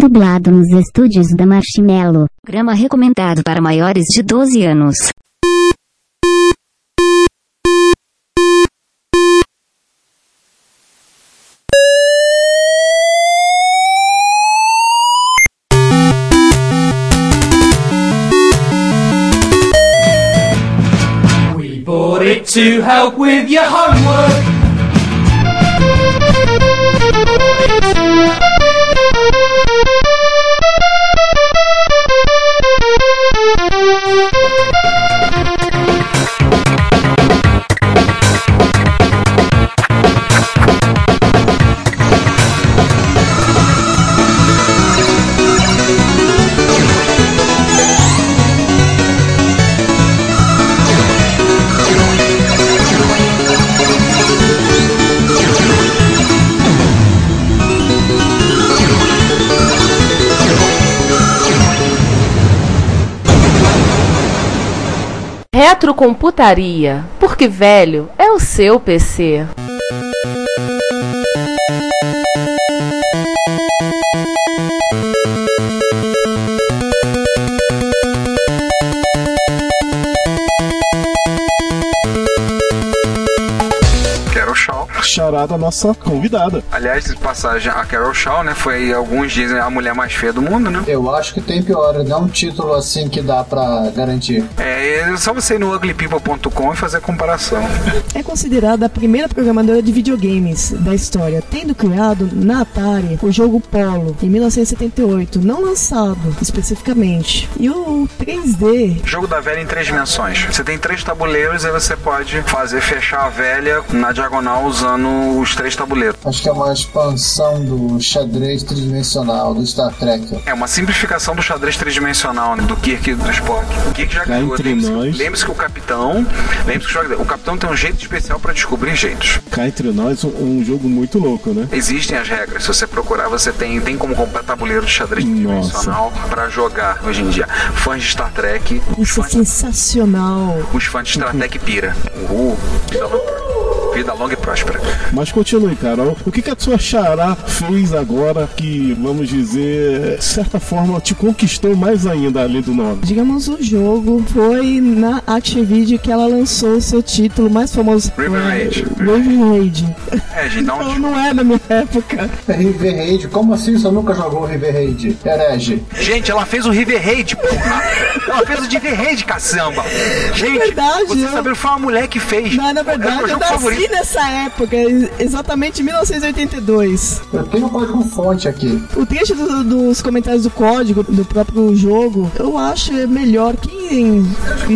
Dublado nos estúdios da Marshmello. Grama recomendado para maiores de 12 anos. We bought it to help with your homework. Retrocomputaria, porque velho é o seu PC. Carol Shaw. Charada nossa convidada. Aliás, de passagem, a Carol Shaw, né? Foi, alguns dizem, a mulher mais feia do mundo, né? Eu acho que tem pior, não um título assim que dá pra garantir. É, é só você ir no uglypeople.com e fazer a comparação. É considerada a primeira programadora de videogames da história, tendo criado na Atari o jogo Polo em 1978, não lançado especificamente. E o 3D Jogo da velha em três dimensões. Você tem três tabuleiros e você pode fazer fechar a velha na diagonal usando os três tabuleiros. Acho que é uma expansão do xadrez tridimensional do Star Trek. É uma simplificação do xadrez tridimensional né, do Kirk e do Spock. O Kirk já ganhou. entre Lembre-se que o capitão. Lembre-se que o capitão tem um jeito especial pra descobrir jeitos. Cá entre nós, um, um jogo muito louco, né? Existem as regras. Se você procurar, você tem, tem como comprar tabuleiro de xadrez Nossa. tridimensional pra jogar hoje em dia. Fãs de Star Trek, isso é sensacional. os fãs de Star Trek pira. Uhul. Longa, vida longa e próspera. Mas continue, Carol. O que, que a sua xará fez agora que, vamos dizer, de certa forma, te conquistou mais ainda além do nome? Digamos, o jogo foi na Activision que ela lançou o seu título mais famoso. River Raid. River Raid. É, gente, dá Então não é da minha época. River Raid? Como assim você nunca jogou River Raid? Herege. Gente, ela fez o River Raid, porra! Ela fez o River Raid, caçamba! Gente, verdade, você eu- sabe, foi uma mulher que fez. Mas na É o verdade eu jogo nasci favorito. nessa época, exatamente em 1982. Eu tenho um código fonte aqui. O trecho do- dos comentários do código do próprio jogo, eu acho é melhor quem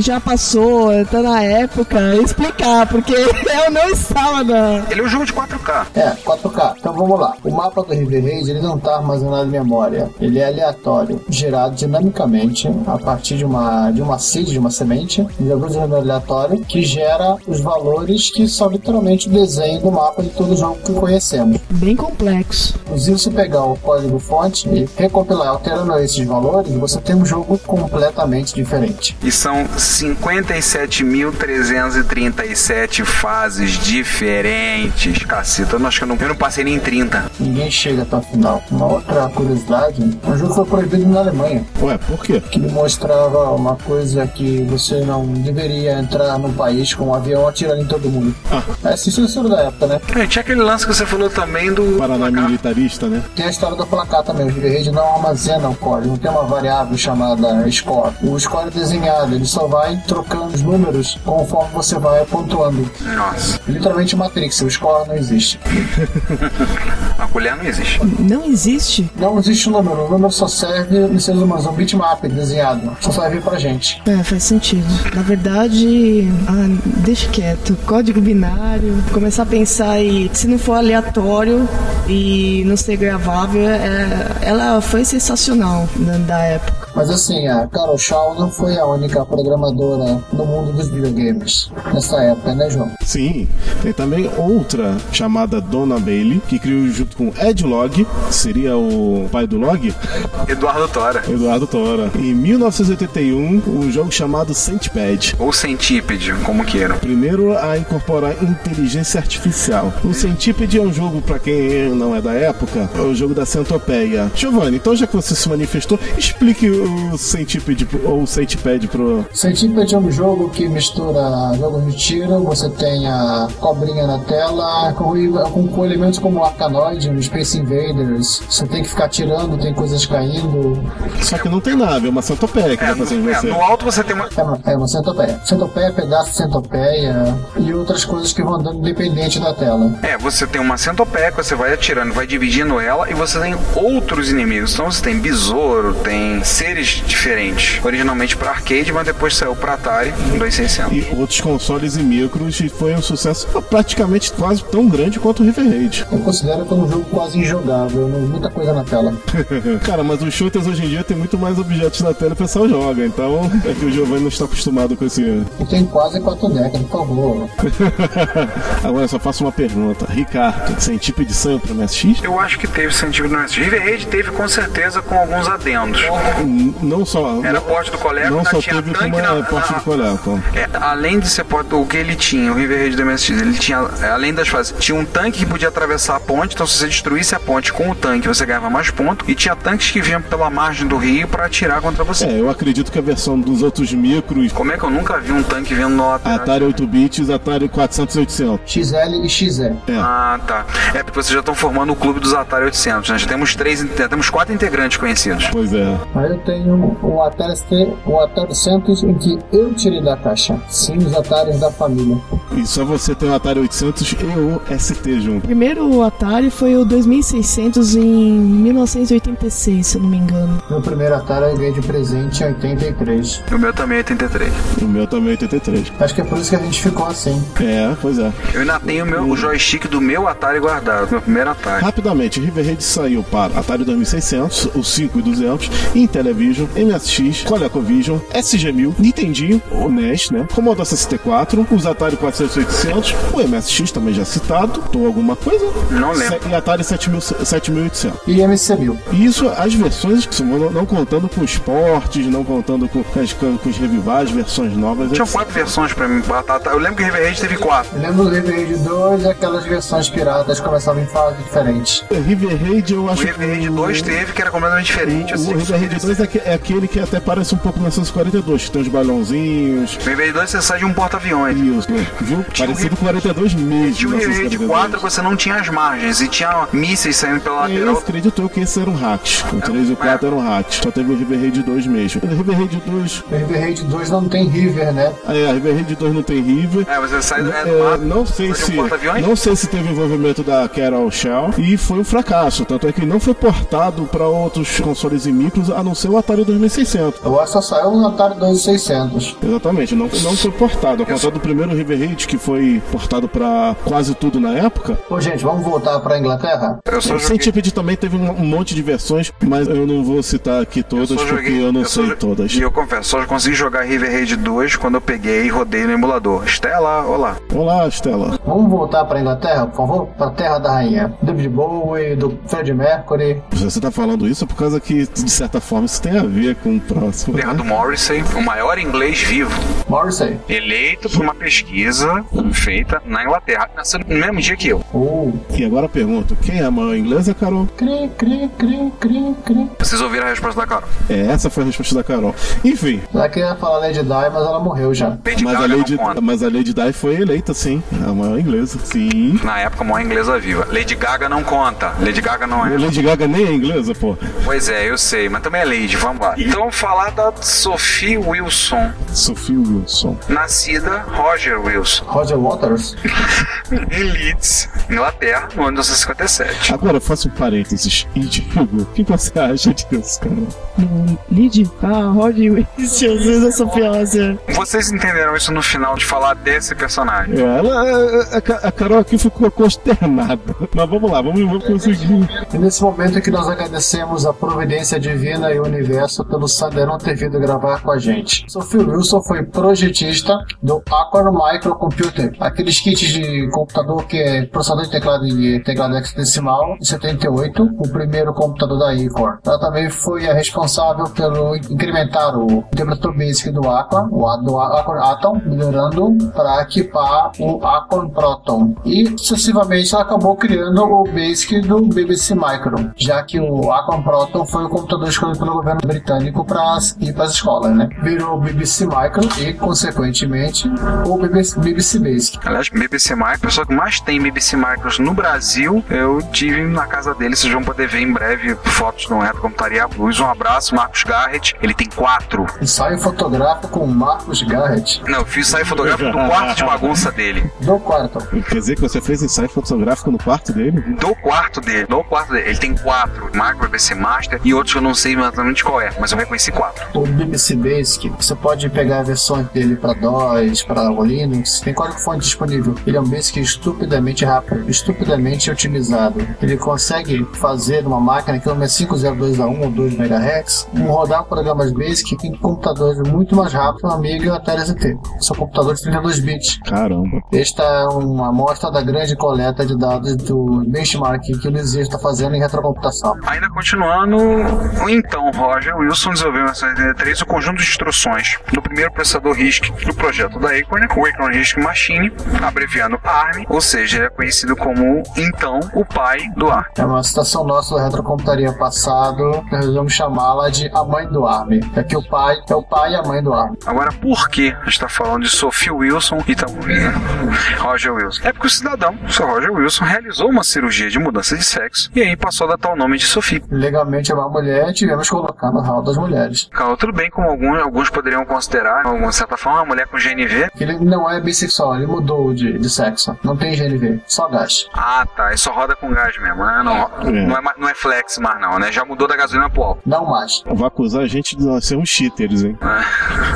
já passou, tá na época, explicar, porque eu não estava na. Ele é um jogo de 4K. É, 4K. Então vamos lá. O mapa do River Raid ele não está armazenado em memória. Ele é aleatório, gerado dinamicamente a partir de uma de uma seed, de uma semente, de um aleatório que gera os valores que são literalmente o desenho do mapa de todo jogo que conhecemos. Bem complexo. Inclusive, se pegar o código fonte e recompilar alterando esses valores, você tem um jogo completamente diferente. E são 57.337 fases diferentes. Caceta, eu acho que eu não, eu não passei nem em 30. Ninguém chega até o final. Uma outra curiosidade, o jogo foi proibido na Alemanha. Ué, por quê? que mostrava uma coisa que você não deveria entrar no país com um avião atirando em todo mundo. É censura da época, né? É, tinha aquele lance que você falou também do. Paraná militarista, né? Tem a história do placar também. O Raid não armazena o código, não tem uma variável chamada score. O score é desenhado, ele só vai trocando os números conforme você vai pontuando. Nossa, Literalmente Matrix, o score não existe. a colher não existe. Não existe? Não existe o número, o número só serve nos seres humanos, um bitmap desenhado. Só serve pra gente. É, faz sentido. Na verdade, ah, deixa quieto. Código binário, começar a pensar e se não for aleatório e não ser gravável, é, ela foi sensacional da, da época. Mas assim, a Carol Shaw não foi a única programadora no mundo dos videogames nessa época, né, João? Sim, tem também outra chamada Donna Bailey, que criou junto com Ed Log, seria o pai do Log, Eduardo Tora. Eduardo Tora. Em 1981, um jogo chamado Centipede. Ou Centípede, como queiram. Primeiro a incorporar inteligência artificial. O Centipede é um jogo, para quem não é da época, época, o jogo da Centopeia. Giovanni, então já que você se manifestou, explique o Centipede ou o Centipede pro. Centipede é um jogo que mistura jogo de tiro, você tem a cobrinha na tela, com, com, com elementos como Arcanoid, Space Invaders, você tem que ficar tirando, tem coisas caindo. Só que não tem nave, é uma centopeia que É, vai fazer em no, é, você. no alto você tem uma. É uma, é uma centopeia. Centopeia, pedaço de centopeia e outras coisas que vão andando independente da tela. É, você tem uma centopeia que você vai atirando, vai dividindo ela e você tem outros inimigos. Então você tem besouro, tem seres diferentes. Originalmente para arcade, mas depois saiu para Atari 2600. E outros consoles e micros, e foi um sucesso praticamente quase tão grande quanto o River Raid. Eu considero que é um jogo quase injogável, não- muita coisa na tela. Cara, mas os shooters hoje em dia tem muito mais objetos na tela e o pessoal joga, então é que o Giovanni não está acostumado com esse. Eu tenho quase quatro décadas, por favor. Agora só faço uma pergunta. Ricardo, sem tipo de sangue pro MSX? Eu acho que teve sentido no MSX. River Raid teve com certeza com alguns adendos. N- Não só. Era porte do colega, Não só tinha teve tanque como na- porte na- do coleco. É, além de ser porta, o que ele tinha, o River Raid do MSX, ele tinha, além das fases, tinha um tanque que podia atravessar a ponte, então se você destruísse a ponte com o tanque, você ganhava mais pontos, e tinha tanques que vinham pela margem do rio para atirar contra você. É, eu acredito que a versão dos outros micros, Como é que eu nunca vi um tanque vindo no lateral? Atari 8 bits, Atari 400 e 800. XL e XE. É. Ah, tá. É porque vocês já estão formando o clube dos Atari 800, né? Já temos três, já temos quatro integrantes conhecidos. Pois é. Mas eu tenho o Atari ST, o Atari 100 em que eu tirei da caixa. Sim, os Ataris da família. E só você tem o Atari 800 e o ST junto. O primeiro Atari foi o 2600 em 1986, se eu não me engano. Meu primeiro Atari eu ganhei de presente em 83. O meu também é 83. O meu também é 83. Acho que é por isso que a gente ficou assim. É, pois é. Eu ainda tenho o, meu, o joystick do meu Atari guardado, meu primeiro Atari. Rapidamente, River Raid saiu para Atari 2600, o 5 e 200, Intellivision, MSX, ColecoVision, SG-1000, Nintendinho, o NES, né? Commodore 64, os Atari 400 e 800, o MSX também já citado, ou alguma coisa? Não lembro. E Atari 7000 7800. E MC1000. E isso, as versões, que são- não, não contando com os portes, não contando com, as, com os revivais, versões novas. Tinha quatro versões pra mim. Batata. Eu lembro que River Raid teve quatro. Eu lembro do River Raid 2 e aquelas versões piratas que começavam em fases diferentes. River Raid eu O acho River Raid 2 teve, que era completamente diferente. O, assim, o River Raid 2 é, que- é aquele que até parece um pouco 1942, que tem os balãozinhos. O River Raid 2 você sai de um porta-aviões. Isso, um Parecido River- com 42 mesmo. Tinha o River Raid 4 que você não tinha as margens e tinha mísseis saindo pela lateral. acredito eu que esses eram hacks. O 3 e o 4 eram hacks. Só teve o River Raid 2 mesmo. O River Raid 2. O River Raid 2 não tem River, né? É, a River Raid 2 não tem River. É, você sai do é, do É, mar, não sei um se porta-aviões. não sei se teve envolvimento da Carol Shell e foi um fracasso, tanto é que não foi portado para outros consoles e micros a não ser o Atari 2600. Eu acho que só saiu no Atari 2600. Exatamente, não, não foi portado. Ao contrário do primeiro River Raid que foi portado para quase tudo na época. Ô, gente, vamos voltar pra Inglaterra? Eu só joguei. Centipede também teve um, um monte de versões, mas eu não vou citar aqui todas só porque eu não só sei todas. E eu confesso, só consegui jogar River Raid 2 quando eu peguei e rodei no emulador. Estela, olá. Olá, Stella. Vamos voltar pra Inglaterra, por favor? Pra Terra da Rainha. David Bowie, do Fred Mercury. Você tá falando isso por causa que, de certa forma, isso tem a ver com o próximo. Terra né? do Morrissey, o maior inglês vivo. Morrissey. Eleito por uma pesquisa feita na Inglaterra. Nasceu no mesmo dia que eu. Uh, E agora eu pergunto, quem é a maior inglesa, Carol? cri, cri, cri, cri, cri. Vocês ouviram a resposta da Carol. É, essa foi a resposta da Carol. Enfim, Ela queria falar Lady Di, mas ela morreu já. Lady mas a, Gaga Lady, mas a Lady Di foi eleita, sim. A maior inglesa, sim. Na época, a maior inglesa viva. Lady Gaga não conta. Lady Gaga não é. Lady Gaga nem é inglesa, pô. Pois é, eu sei, mas também é Lady, vamos lá. Então, falar da Sophie Wilson, Sophie Wilson. nascida Roger Wilson, Roger Waters. em Leeds, Inglaterra, no ano de 1957. Agora eu faço um parênteses e digo, o que você acha disso, cara? No Lid? Ah, eu sou pior, assim. Vocês entenderam isso no final de falar desse personagem? É, ela, a, a- a Carol aqui ficou consternada. Mas vamos lá, vamos, vamos conseguir. E nesse momento é que nós agradecemos a providência divina e o universo pelo Sanderão ter vindo gravar com a gente. Sophie Wilson foi projetista do Aqua Micro Computer, aqueles kits de computador que é processador de teclado e teclado hexadecimal, em 78, o primeiro computador da Icor. Ela também foi a responsável pelo incrementar o interpretador basic do Aqua, o do Aqua Atom, melhorando para equipar o Aqua Proton. E sucessivamente ela acabou criando o basic do BBC Micro, já que o Aqua Proton foi o computador escolhido pelo governo britânico para ir para as escolas, né? Virou o BBC Micro e, consequentemente, o BBC, BBC Basic. Aliás, BBC Micro, a pessoa que mais tem BBC Micros no Brasil, eu tive na casa dele, vocês vão poder ver em breve fotos no Retro Computaria Blues. Um abraço, Marcos Garrett. Ele tem quatro. Ensaio fotográfico com Marcos Garrett. Não, eu fiz ensaio fotográfico do quarto de bagunça dele. Do quarto. Quer dizer que você fez ensaio fotográfico no quarto dele? Do quarto dele, do quarto dele. Ele tem quatro. Micro, BBC Master e outros que eu não sei exatamente qual é, mas eu reconheci quatro. O BBC Basic, você pode pegar versões dele para DOS, para Linux, tem código fonte disponível. Ele é um Basic estupidamente rápido, estupidamente otimizado. Ele consegue fazer numa máquina que é 502 a 1 ou 2 MHz, rodar programas Basic em computadores muito mais rápidos, uma Amiga Atari ST. São computadores de 32 bits. Caramba. Esta é uma amostra da grande coleta de dados do benchmark que o Lisir está fazendo em retrocomputação. Ainda continuando, então, Roger Wilson desenvolveu em 1983 o conjunto de instruções do primeiro processador RISC do projeto da Acorn, o Acorn RISC Machine, abreviando ARM, ou seja, ele é conhecido como, então, o pai do ARM. É uma citação nossa da retrocomputaria passado, que resolvemos chamá-la de a mãe do ARM. É que o pai é o pai e a mãe do ARM. Agora, por que a gente está falando de Sophie Wilson e também Roger Wilson? É porque o cidadão, o Sr. Roger Wilson, realizou uma cirurgia de mudança de sexo e aí passou a dar o nome de Sophie. Legalmente é uma mulher, tivemos colocar no hall das mulheres. Claro, tudo bem como alguns, alguns poderiam considerar, de certa forma, uma mulher com GNV. Ele não é bissexual, ele mudou de, de sexo. Não tem GNV, só gás. Ah, tá. E só roda com gás mesmo. né? Não, não, é, não é flex mais não, né? Já mudou da gasolina pro álcool. Não mais. Vai acusar a gente de nós sermos cheaters, hein?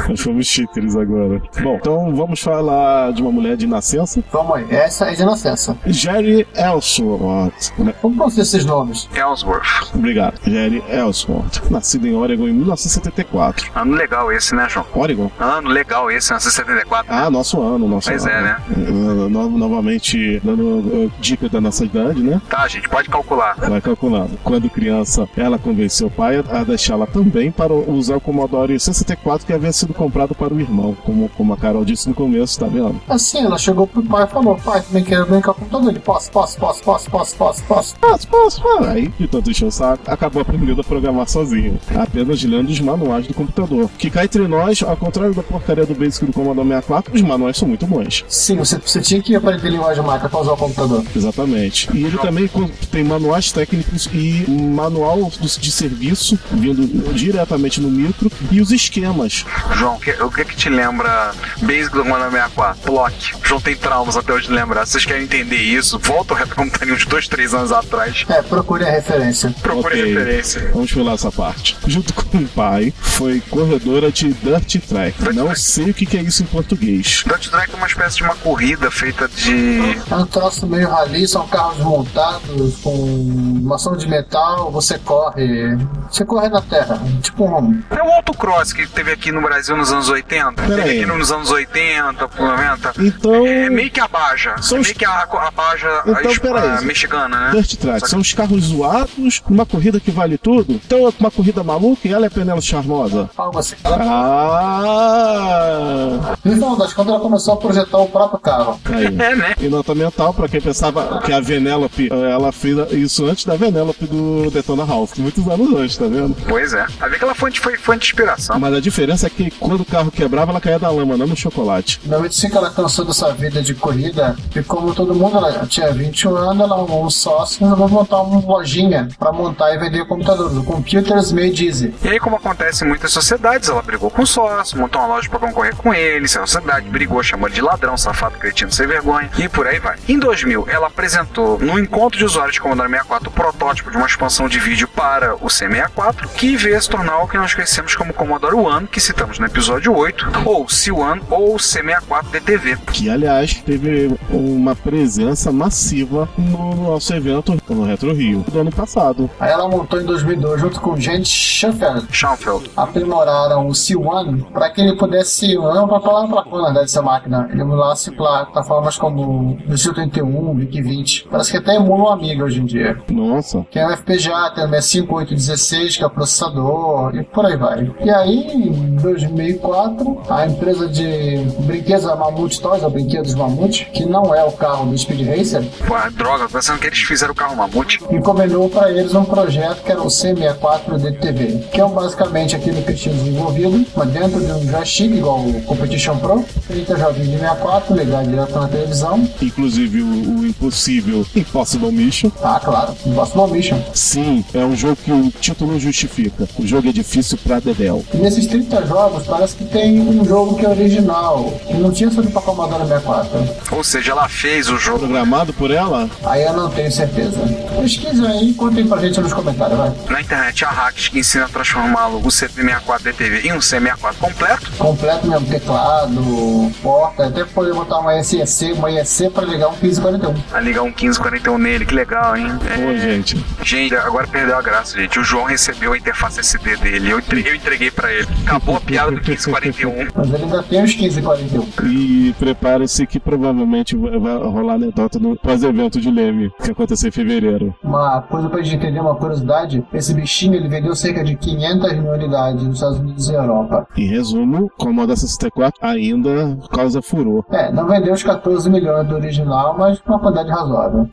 Nós somos cheaters agora. Bom, então vamos falar de uma mulher de nascença. Vamos aí, essa é de nascença. Jerry Ellsworth. né? Como pronuncia esses nomes? Ellsworth. Obrigado. Jerry Ellsworth. Nascido em Oregon em 1974. Ano legal esse, né, João? Oregon? Ano legal esse, 1974. Ah, nosso ano, nosso Pois ano. é, né? Eh, no- novamente, dando dica da nossa idade, né? Tá, gente, pode calcular. Vai calculando. Quando criança, ela convenceu o pai a deixá-la também para usar o Commodore 64 que havia sido comprado para o irmão. Como, como a Carol disse no começo, tá vendo? Assim, ela chegou pro pai e falou: Pai, também quero brincar com o computador. Ele, posso, posso, posso, posso, posso, posso, posso. Posso, posso, posso. Aí, de tanto encher o saco, acabou aprendendo a programar sozinho. Apenas lendo os manuais do computador. Que cá entre nós, ao contrário da porcaria do Basic do Commodore 64, os manuais são muito Sim, você, você tinha que aprender linguagem máquina para usar o computador. Exatamente. E ele também tem manuais técnicos e manual de serviço vindo diretamente no micro e os esquemas. João, que- o que que te lembra Basic do Commodore 64? Block. João tem traumas até hoje de lembrar. Se vocês querem entender isso, volta ao retrocomputaria uns dois, três anos atrás. É, procure a referência. Procure Ok. referência. Vamos pular essa parte. Junto com o pai, foi corredora de Dirt Track. Dirt Não Track. sei o que que é isso em português. Dirt Track é uma espécie de uma corrida feita de. É um troço meio rali, são carros montados com maçã de metal, você corre. Você corre na terra, tipo um. É o autocross que teve aqui no Brasil nos anos 80. Pera teve aí. aqui nos anos 80, 90. Então, É meio que a Baja. São é os- meio que a, a Baja a Então, es- peraí. a mexicana, né? Dirt Track são os carros zoados, uma corrida que vale tudo. Então é uma corrida maluca e ela é Penela Charmosa. Algo assim. Ah! Final das contas, ela começou a projetar o próprio carro. Aí. É, né? E nota mental, pra quem pensava que a Venelope, ela fez isso antes da Venelope do Detona Ralph, muitos anos antes, tá vendo? Pois é. Vai ver que ela foi, foi fonte de inspiração. Mas a diferença é que quando o carro quebrava, ela caía da lama, não no chocolate. Na 25 ela cansou dessa vida de corrida e como todo mundo, ela tinha 21 anos, ela arrumou um sócio e resolveu montar uma lojinha pra montar e vender computadores, o Computers Made Easy. E aí, como acontece em muitas sociedades, ela brigou com o sócio, montou uma loja pra concorrer com ele, a sociedade brigou, chamou de ladrão, safado, cretino, sem vergonha, e por aí vai. Em 2000, ela apresentou no encontro de usuários de Commodore 64 o protótipo de uma expansão de vídeo para o C64, que veio a se tornar o que nós conhecemos como Commodore One, que citamos no episódio 8, ou C1 ou C64 DTV. Que, aliás, teve uma presença massiva no nosso evento no Retro Rio do ano passado. Aí ela montou em 2002 junto com Gente Schoenfeld. Schoenfeld. Aprimoraram o C1 para que ele pudesse. Não para falar para na verdade, essa máquina. China, ele emulasse plataformas como Visual 31, VIC 20. Parece que até emula um Amiga hoje em dia. Nossa. É o FPGA, tem o 65816, que é o processador, e por aí vai. E aí, em 2004, a empresa de brinquedos, a Mamute Toys, a Brinquedos Mamute, que não é o carro do Speed Racer, Pô, droga, pensando que eles fizeram o carro mamute. encomendou para eles um projeto que era o C64 DTV, que é um, basicamente aquilo que eles tinham desenvolvido, mas dentro de um joystick igual o Competition Pro, 30 joguinhos de 64, ligado direto na televisão. Inclusive o, o impossível Impossible Mission. Ah, claro, Impossible Mission. Sim, é um jogo que o título justifica. O jogo é difícil pra Dedel. E nesses 30 jogos, parece que tem um jogo que é original, que não tinha sido para Commodore 64. Ou seja, ela fez o jogo. Programado por ela? Aí eu não tenho certeza. Pesquisa aí e contem pra gente nos comentários, vai. Na internet há hacks que ensinam a transformá-lo, o C64 DTV, em um C64 completo. Completo mesmo, teclado, porta, até poder botar uma SEC, uma EC pra ligar um 1541. A ligar um 1541 nele, que legal, hein? Pô, gente. Gente, agora perdeu a graça, gente. O João recebeu a interface SD dele. Eu entreguei, eu entreguei pra ele. Acabou a piada do 1541. Mas ele ainda tem os 1541. E prepare-se que provavelmente vai rolar anedota no pós-evento de Leme, que aconteceu em fevereiro. Uma coisa pra gente entender, uma curiosidade, esse bichinho ele vendeu cerca de 500 mil unidades nos Estados Unidos e Europa. Em resumo, Commodore 64 ainda causa furor. É, não vendeu os 14 milhões do original, mas uma quantidade razoável.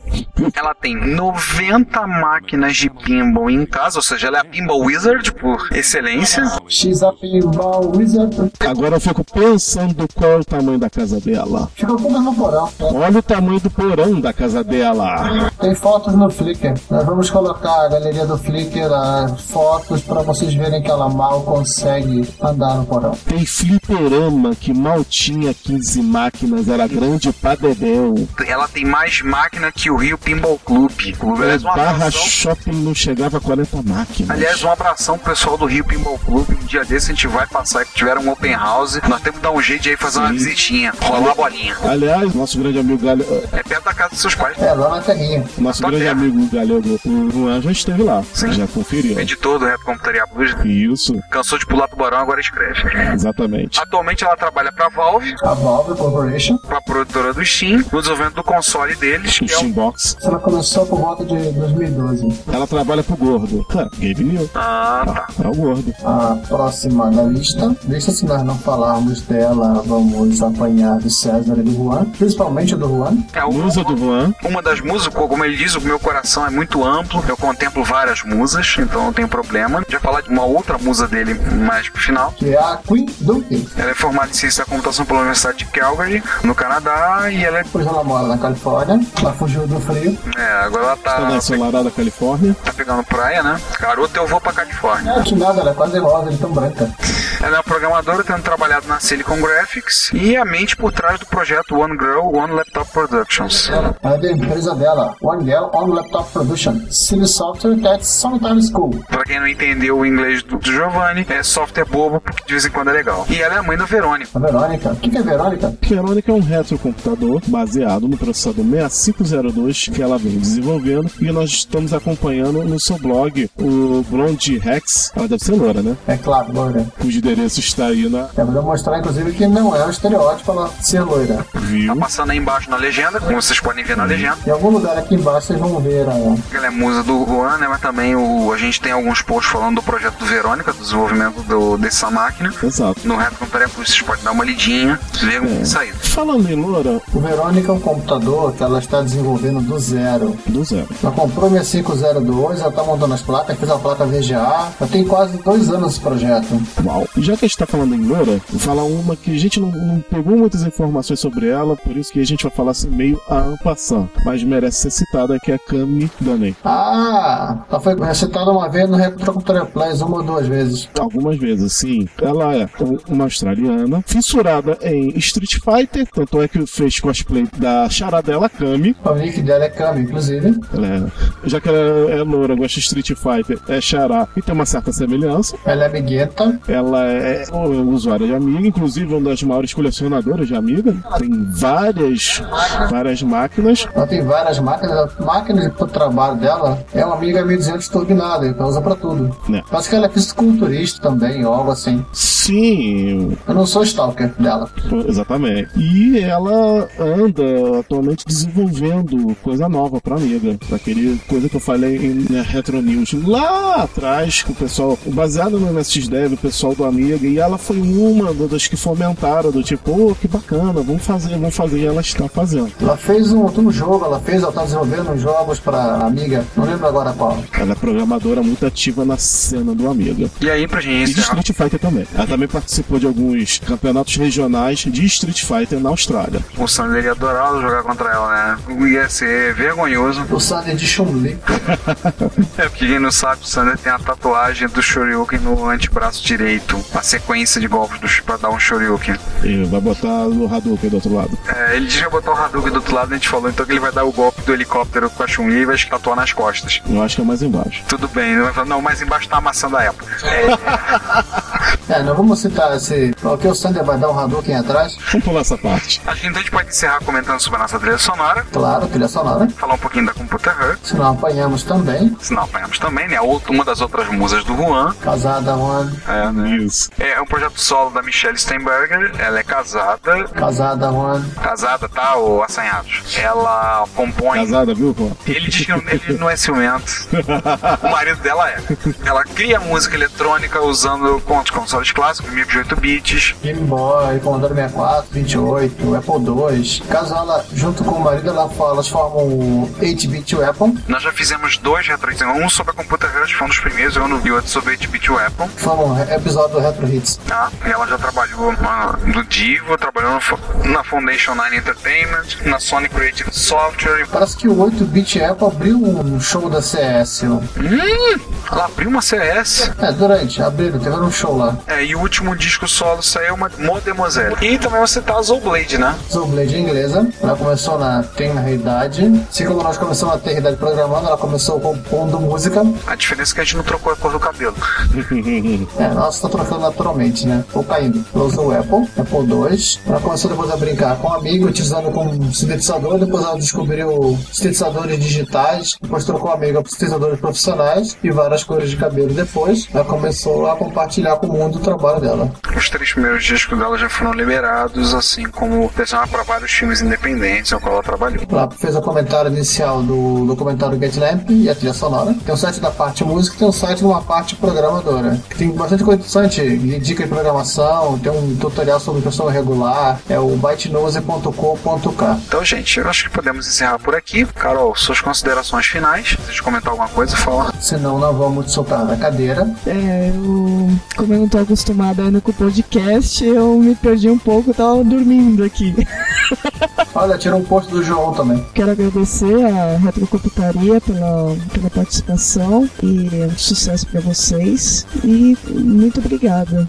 Ela tem 90 máquinas de pinball em casa, ou seja, ela é a Pinball Wizard por excelência. X a Pinball Wizard. Agora eu fico pensando qual é o tamanho da casa dela. Ficou tudo no porão. né? Olha o tamanho do porão da casa dela. Tem fotos no Flickr. Nós vamos colocar a galeria do Flickr, as fotos, pra vocês verem que ela mal consegue andar no porão. Tem fliperama que mal tinha 15 máquinas, era grande pra dedéu. Ela tem mais máquina que o Rio Pinball Club. Aliás, um Barra abração, shopping não chegava a 40 máquinas. aliás, um abração pro pessoal do Rio Pinball Club. Um dia desse a gente vai passar que tiver um open house. Nós temos que dar um jeito de aí fazer uma Sim. visitinha, rolar a bolinha. Aliás, nosso grande amigo Galego, É perto da casa dos seus pais. É, lá na terrinha. nosso Tua grande terra. amigo Galego, o Juan já esteve lá. Sim. Já conferiu. Editor do Reto Computaria Blues. Isso, Cansou de pular tubarão, agora escreve. exatamente. Atualmente ela trabalha pra Valve, A Valve Corporation. pra produtora do Steam, desenvolvimento do console deles, O que é o Steambox. Ela começou por volta de 2012. Ela trabalha pro gordo. Ha, Gabe New. Ah, tá. É o gordo. A próxima da lista. Lista, se nós não falarmos dela, vamos apanhar do César e do Juan. Principalmente o do Juan. É o- Musa do Juan. Uma das musas, como ele diz, o meu coração é muito amplo, eu contemplo várias musas, então não tem problema. Já falar de uma outra musa dele mais pro final. Que é a Queen Duncan. Ela é formada em ciência da computação pela Universidade de Calgary, no Canadá, e ela é. Depois ela mora na Califórnia. Ela fugiu do frio. é, agora ela Está tá, na ensolarada Califórnia. tá pegando praia, né? Garota, eu vou pra Califórnia. É, que nada, ela é quase rosa, ele tão branca. Ela é uma programadora, tendo trabalhado na Silicon Graphics e a mente por trás do projeto One Girl, One Laptop Productions. Ela é da empresa dela, One Girl On Laptop Production. Silly Software That's Sometimes Cool. Pra quem não entendeu o inglês do, do Giovanni, é software bobo, porque de vez em quando é legal. E ela é a mãe da Verônica. A Verônica. O que, que é Verônica? Verônica é um retrocomputador baseado no processador 6502 que ela vem desenvolvendo e nós estamos acompanhando no seu blog, o Blonde Rex. Ela deve ser loura, né? É claro. Cujo endereço está aí na Eu vou mostrar, inclusive, que não é um estereótipo ela ser loira. view. Tá passando aí embaixo na legenda, como vocês podem ver na legenda. Em algum lugar aqui embaixo vocês vão ver a, Ela é musa do Juan, né? Mas também o, a gente tem alguns posts falando do projeto do Verônica, do desenvolvimento do, dessa máquina. Exato. No Reto Plus, vocês podem dar uma lidinha, ver tem saído. Falando em loura, O Verônica é um computador que ela está desenvolvendo do zero. do zero. Ela comprou minha 502, ela está montando as placas, fez a placa VGA. Já tem quase dois anos esse projeto. Uau. Já que a gente tá falando em loura, vou falar uma que a gente não, não pegou muitas informações sobre ela, por isso que a gente vai falar assim meio a passant, mas merece ser citada, que é a Cami Dunning. Ah, ela foi citada uma vez no Retro Computaria Plus, uma ou duas vezes. Algumas vezes, sim. Ela é uma australiana, fissurada em Street Fighter, tanto é que fez cosplay da charadela Kami. O nick dela é Kami, inclusive. Ela é, já que ela é loura, gosta de Street Fighter, é chará e tem uma certa semelhança. Ela é amigueta. Ela é usuária de Amiga, inclusive uma das maiores colecionadoras de Amiga. Tem várias, várias máquinas. Ela tem várias máquinas. A máquina de trabalho dela é uma Amiga 1200 turbinada, então usa pra tudo. É. Parece que ela é fisiculturista também, ou algo assim. Sim, Eu não sou stalker dela. exatamente. E ela anda atualmente desenvolvendo coisa nova pra Amiga. Aquele coisa que eu falei em Retro News lá atrás, que o pessoal, baseado no MSX Dev, o pessoal do Amiga, e ela foi uma das que fomentaram, do tipo, oh, que bacana, vamos fazer, vamos fazer, e ela está fazendo. Ela fez um, um jogo, ela fez, ela tá desenvolvendo uns jogos pra Amiga, não lembro agora qual. Ela é programadora muito ativa na cena do Amiga. E aí, pra gente E de Street Fighter também. Ela também participou de alguns campeonatos regionais de Street Fighter na Austrália. o Sander ia adorar jogar contra ela, né? Ia ser vergonhoso. O Sander de Chun-Li. É, porque quem não sabe, o Sander tem a tatuagem do Shoryuken no antebraço direito. A sequência de golpes do, pra dar um Shoryuken. E vai botar o Hadouken do outro lado. É, ele tinha botar o Hadouken do outro lado, a gente falou então que ele vai dar o golpe do helicóptero com a Chun-Li e vai tatuar nas costas. Eu acho que é mais embaixo. Tudo bem, ele vai falar, não, mas embaixo tá a maçã da época. É, É, não vamos citar esse. O que o Sander vai dar um Hadouken atrás? Vamos pular essa parte. acho que então a gente pode encerrar comentando sobre a nossa trilha sonora, Claro, trilha sonora. falar um pouquinho da Computer Hurt, Se não apanhamos também. se não apanhamos também, né? Outra- Uma das outras musas do Juan. Casada, Juan. É, né? Isso. É um projeto solo da Michelle Steinberger. Ela é casada. Casada, Juan. Casada, tá? Ou assanhados? Ela compõe. Casada, viu, pô? Ele diz que não- ele não é ciumento. O marido dela é. Ela cria música eletrônica usando con- consoles clássicos, micro de 8 bits. Game Boy, Commodore 64, 28, Apple II. Caso ela, junto com o marido, ela, fala- elas formam o 8-bit Weapon. Nós já fizemos dois retro hits, um sobre a Computer foi um dos primeiros, eu não vi outro sobre 8-bit Weapon. Formam um episódio Hits. Tá? E ela já trabalhou no Divo, trabalhou na Foundation 9 Entertainment, na Sony Creative Software. Parece que o 8-bit Apple abriu um show da CS. Hum, ela abriu uma CS. É, durante, abriram, teve um show lá. É, e o último disco solo saiu uma Modemoiselle. E também você tá a Zowblade, né? Zooblade inglesa, ela começou na tenra idade. Assim como nós começamos a ter idade programando, ela começou compondo música. A diferença é que a gente não trocou a cor do cabelo. É, nós está trocando naturalmente, né? Ou caindo. Ela usou o Apple, Apple II. Ela começou depois a brincar com um amigo, utilizando como sintetizador. Depois ela descobriu sintetizadores digitais. Depois trocou amigo para sintetizadores profissionais e várias cores de cabelo. Depois ela começou a compartilhar com o mundo o trabalho dela. Os três primeiros discos dela já foram liberados, assim como desenhar para vários filmes independentes ao qual ela trabalhou. Ela fez o comentário inicial do documentário Get Lamp e a trilha sonora. Tem o site da parte música e tem o site de uma parte programadora. Tem bastante coisa interessante, dica de programação, tem um tutorial sobre impressão regular, é o bytenose.co.k. Então, gente, eu acho que podemos encerrar por aqui. Carol, suas considerações finais. Se comentar alguma coisa, fala. Senão não vamos te soltar na cadeira. É, eu, como eu não tô acostumada ainda com o podcast, eu me perdi um pouco, eu tava dormindo aqui. Olha, tira um post do João também. Quero agradecer a Retrocomputaria pela, pela participação e sucesso pra vocês. E muito obrigada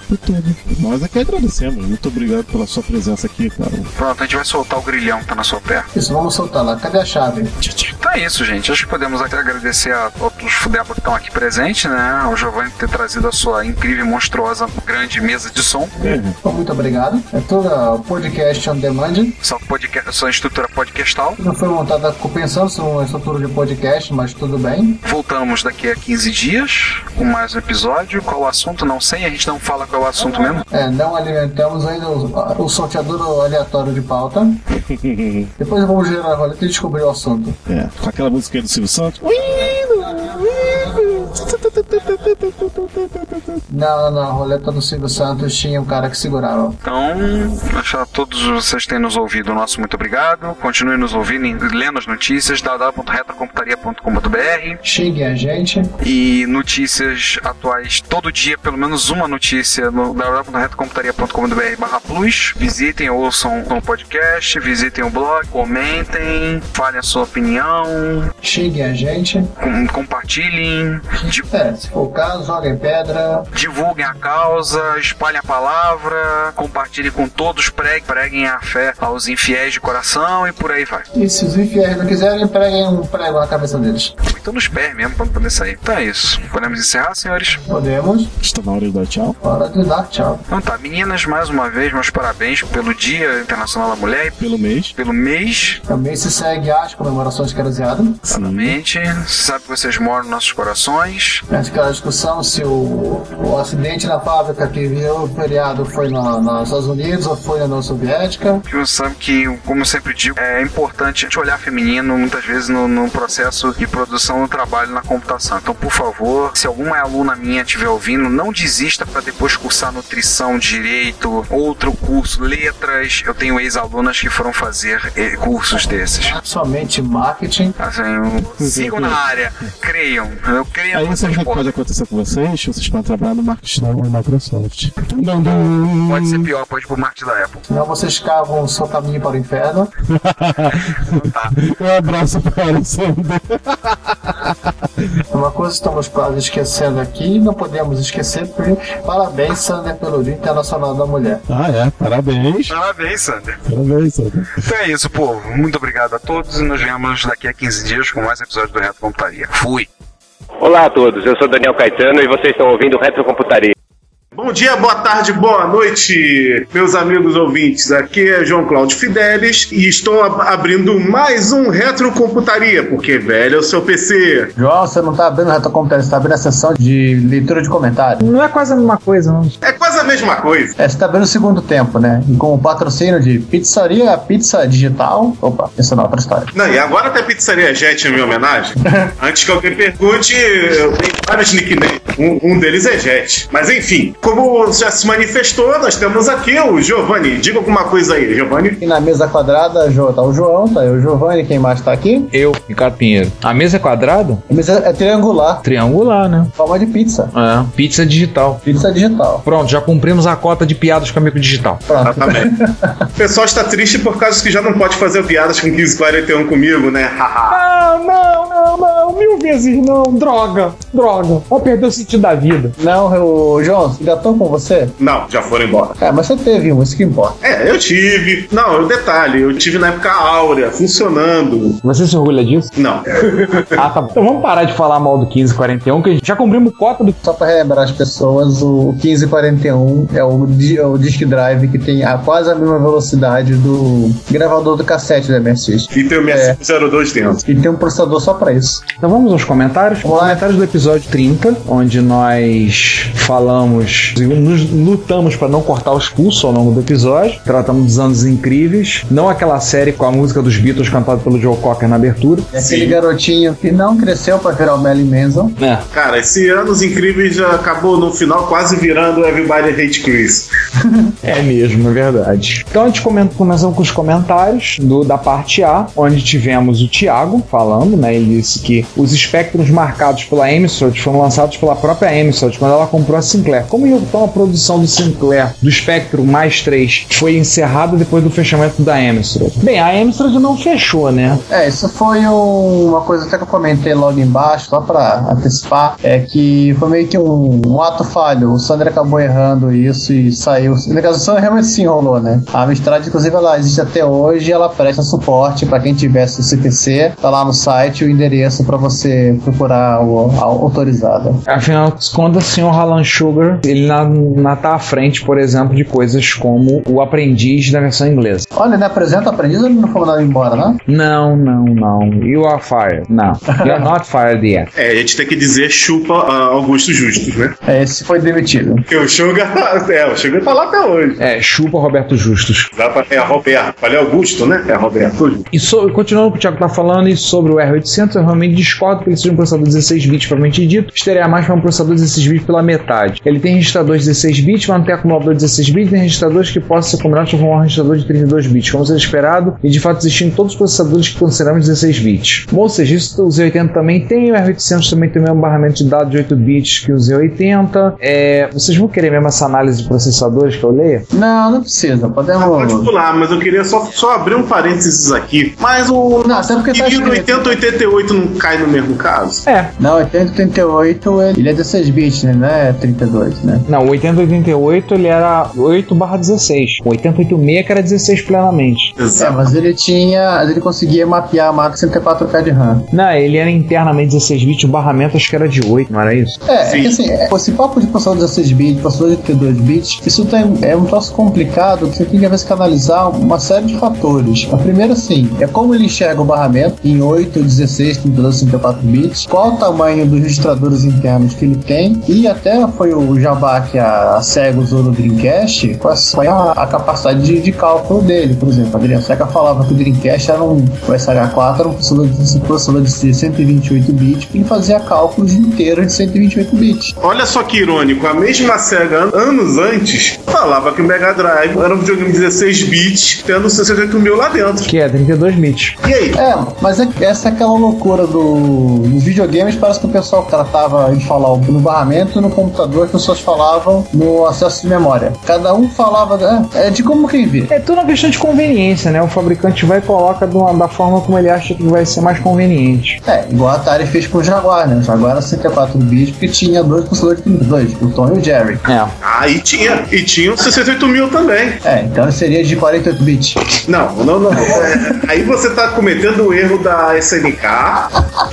por tudo. Nós aqui agradecemos. Muito obrigado pela sua presença aqui, cara. Pronto, a gente vai soltar o grilhão que tá na sua perna. Isso, vamos soltar lá. Cadê a chave? Então é isso, gente. Acho que podemos até agradecer a outros Fudeba que estão aqui presentes, né? Ao Giovanni ter trazido a sua incrível, monstruosa, grande mesa de som. Então, muito obrigado. É todo o podcast on demand. Sua, podcast, sua estrutura podcastal. Não foi montada pensando em uma estrutura de podcast, mas tudo bem. Voltamos daqui a 15 dias com mais um episódio. Qual o assunto? Não sei, a gente não fala qual é o assunto mesmo. É, não alimentamos ainda o, o sorteador aleatório de pauta. Depois vamos gerar a roleta e descobrir o assunto. É, com aquela música do Silvio Santos. Não, não, a roleta do Silvio Santos tinha um cara que segurava. Então, acho que todos vocês têm nos ouvido. Nosso muito obrigado. Continue nos ouvindo, e lendo as notícias, www.retrocomputaria.com.br Xingue a gente. e notícias atuais todo dia, pelo menos uma notícia no www.retrocomputaria.com.br barra plus. Visitem, ouçam o podcast, visitem o blog, comentem, falem a sua opinião, Xingue a gente. com- compartilhem. De- É, se for o casa, joguem pedra. Divulguem a causa, espalhem a palavra, compartilhem com todos, preguem, preguem a fé aos infiéis de coração e por aí vai. E se os infiéis não quiserem, preguem um prego na cabeça deles. Então nos pés mesmo pra não poder sair. Então é isso. Podemos encerrar, senhores? Podemos. Está na hora de dar tchau. Hora de dar tchau. Então tá, meninas, mais uma vez, meus parabéns pelo Dia Internacional da Mulher e Pelo mês. pelo mês. Também se segue as comemorações caraziadas. Exatamente. Você sabe que vocês moram nos nossos corações. Antes aquela discussão se o, o acidente na fábrica que virou o feriado foi na, nos Estados Unidos ou foi na União Soviética. Que você sabe que, como eu sempre digo, é importante a gente olhar feminino muitas vezes no, no processo de produção do trabalho na computação. Então, por favor, se alguma aluna minha estiver ouvindo, não desista para depois cursar nutrição, direito, outro curso, letras. Eu tenho ex-alunas que foram fazer eh, cursos desses. Somente marketing. Assim, sigam na área, creiam. Eu creio Aí você sabe o que pode acontecer com vocês? Vocês podem trabalhar no marketing da Microsoft. Dum, dum. Pode ser pior, pode ir pro marketing da Apple. Senão vocês cavam o seu caminho para o inferno. Um abraço para o Alessandro. Uma coisa que estamos quase esquecendo aqui, não podemos esquecer, porque parabéns, Sander, pelo Dia Internacional da Mulher. Ah, é. Parabéns. Parabéns, Sander. Parabéns, Sandro. Então é isso, povo. Muito obrigado a todos e nos vemos daqui a 15 dias com mais episódios do Reto Computaria. Fui! Olá a todos, eu sou Daniel Caetano e vocês estão ouvindo Retrocomputaria. Bom dia, boa tarde, boa noite, meus amigos ouvintes. Aqui é João Cláudio Fidelis e estou ab- abrindo mais um Retrocomputaria, porque velho é o seu PC. João, você não tá abrindo o retrocomputador, você tá abrindo a sessão de leitura de comentário. Não é quase a mesma coisa, não. É quase a mesma coisa. É, você tá abrindo o segundo tempo, né? E com o patrocínio de Pizzaria Pizza Digital. Opa, essa não é outra história. Não, e agora até Pizzaria Jet em minha homenagem. Antes que alguém pergunte, eu tenho vários nicknames. Um, um deles é Jet. Mas enfim, como já se manifestou, nós temos aqui o Giovanni. Diga alguma coisa aí, Giovanni. E na mesa quadrada, Jo- tá o João, tá aí o Giovanni, quem mais tá aqui? Eu, Ricardo Pinheiro. A mesa é quadrada? A mesa é triangular, Triangular, né? forma de pizza. É. Pizza digital. Pizza digital. Pronto, já cumprimos a cota de piadas com amigo digital. Pronto. Exatamente. o pessoal está triste por causa que já não pode fazer piadas com 1541 comigo, né? Ah, não, não, não. Mil vezes não. Droga, droga. Vou perder o sentido da vida. Não, o João, se engatou com você? não, já foram embora. É, mas você teve um, isso que importa. É, eu tive. Não, o detalhe, eu tive na época áurea, funcionando. Você se orgulha disso? Não. Ah, tá bom. Então vamos parar de falar mal do 1541, que a gente já cumprimos cota do. Só pra relembrar as pessoas, o 1541 é o, é o disk drive que tem a, quase a mesma velocidade do gravador do cassete da MSX. E tem o É. 6502 dentro. E tem um processador só pra isso. Então vamos aos comentários. Vamos lá. Comentários do episódio 30, onde nós falamos e nos lutamos para não cortar os pulsos ao longo do episódio. Tratamos dos anos incríveis. Não aquela série com a música dos Beatles cantada pelo Joe Cocker na abertura. É aquele garotinho que não cresceu pra virar o Melly Manson. É. Cara, esse Anos Incríveis já acabou no final quase virando Everybody Hate Chris. É mesmo, é verdade. Então a gente comenta, começamos com os comentários do, da parte A, onde tivemos o Thiago falando, né? Ele disse que os espectros marcados pela Amstrad foram lançados pela própria Amstrad quando ela comprou a Sinclair. Como então a produção do Sinclair do Spectrum mais 3 foi encerrada depois do fechamento da Amstrad? Bem, a Amstrad não fechou, né? É, isso foi um- uma coisa até que eu comentei logo embaixo, só pra antecipar, é que foi meio que um, um ato falho. O Sander acabou errando isso e saiu. No caso, o Sander realmente se enrolou, né? A Amstrad, inclusive, ela existe até hoje e ela presta suporte pra quem tivesse o CPC. Tá lá no site o endereço pra você procurar o, a autorizada. Afinal de contas, o senhor Alan Sugar, ele na, na tá à frente, por exemplo, de coisas como o aprendiz da versão inglesa. Olha, ele apresenta o aprendiz ou ele não foi mandado embora, né? Não, não, não. You are fired. Não. You are not fired yet. É, a gente tem que dizer chupa ah, Augusto Justus, né? É, Esse foi demitido. Porque o Sugar, é, o Sugar tá lá até hoje. É, chupa Roberto Justus. Dá pra, é Roberto. Falei Augusto, né? É Roberto. E so, continuando o que o Thiago tá falando, e sobre o R800, eu realmente discordo que ele seja um processador 16 bits propriamente dito. Estaria mais para um processador 16 bits pela metade. Ele tem registradores 16 bits, mas não tem acumulador 16 bits, tem registradores que possam ser combinados com um registrador de 32 bits, como seria esperado, e de fato existindo todos os processadores que consideramos 16 bits. Ou seja, isso o Z80 também tem, o R800 também tem o mesmo barramento de dados de 8 bits que o Z80. É, vocês vão querer mesmo essa análise de processadores que eu leio? Não, não precisa. Podemos. Pode pular, mas eu queria só, só abrir um parênteses aqui. Mas o Não, até porque tá querido escrito. 8088 não cai no mesmo caso? É. Não, 8088 ele é 16 bits, né? Não é 32, né? Não, o 8088 ele era 8 barra 16. O 8086 que era 16 plenamente. É, mas ele tinha. Ele conseguia mapear a máquina 64K de RAM. Não, ele era internamente 16 bits, o barramento acho que era de 8, não era isso? É, é que assim, é, esse papo de processador 16 bits, processador de 32 bits, isso tem, é um troço complicado que você tem que às vezes canalizar uma série de fatores. A primeira, assim, é como ele enxerga o barramento em 8, 16, 32, 64 bits, qual o tamanho dos registradores internos que ele tem, e até foi o jabá que a Sega usou no Dreamcast, qual é a, a capacidade de, de, cálculo dele, por exemplo. A Sega falava que o Dreamcast era um, o SH4 era um processador de, processador de 128 bits, e fazia cálculos inteiros de 128 bits. Olha só que irônico, a mesma SEGA, anos antes, falava que o Mega Drive era um videogame de 16 bits, tendo 68 mil lá dentro. Que é 32 bits. E aí? É, mas é, essa é aquela loucura do, dos videogames, parece que o pessoal tratava de falar no barramento e no computador, as pessoas falavam no acesso de memória. Cada um falava, é, é de como quem vê. É tudo uma questão de conveniência, né? O fabricante vai e coloca uma, da forma como ele acha que vai ser mais conveniente. É, igual a Atari fez com o Jaguar, né? O Jaguar era 64 bits porque tinha dois processadores de 32, o Tom e o Jerry. É. Ah, e tinha, e tinha um 68 mil também. É, então seria de 48 bits. Não, não, não. É, aí você tá cometendo o erro da SNK,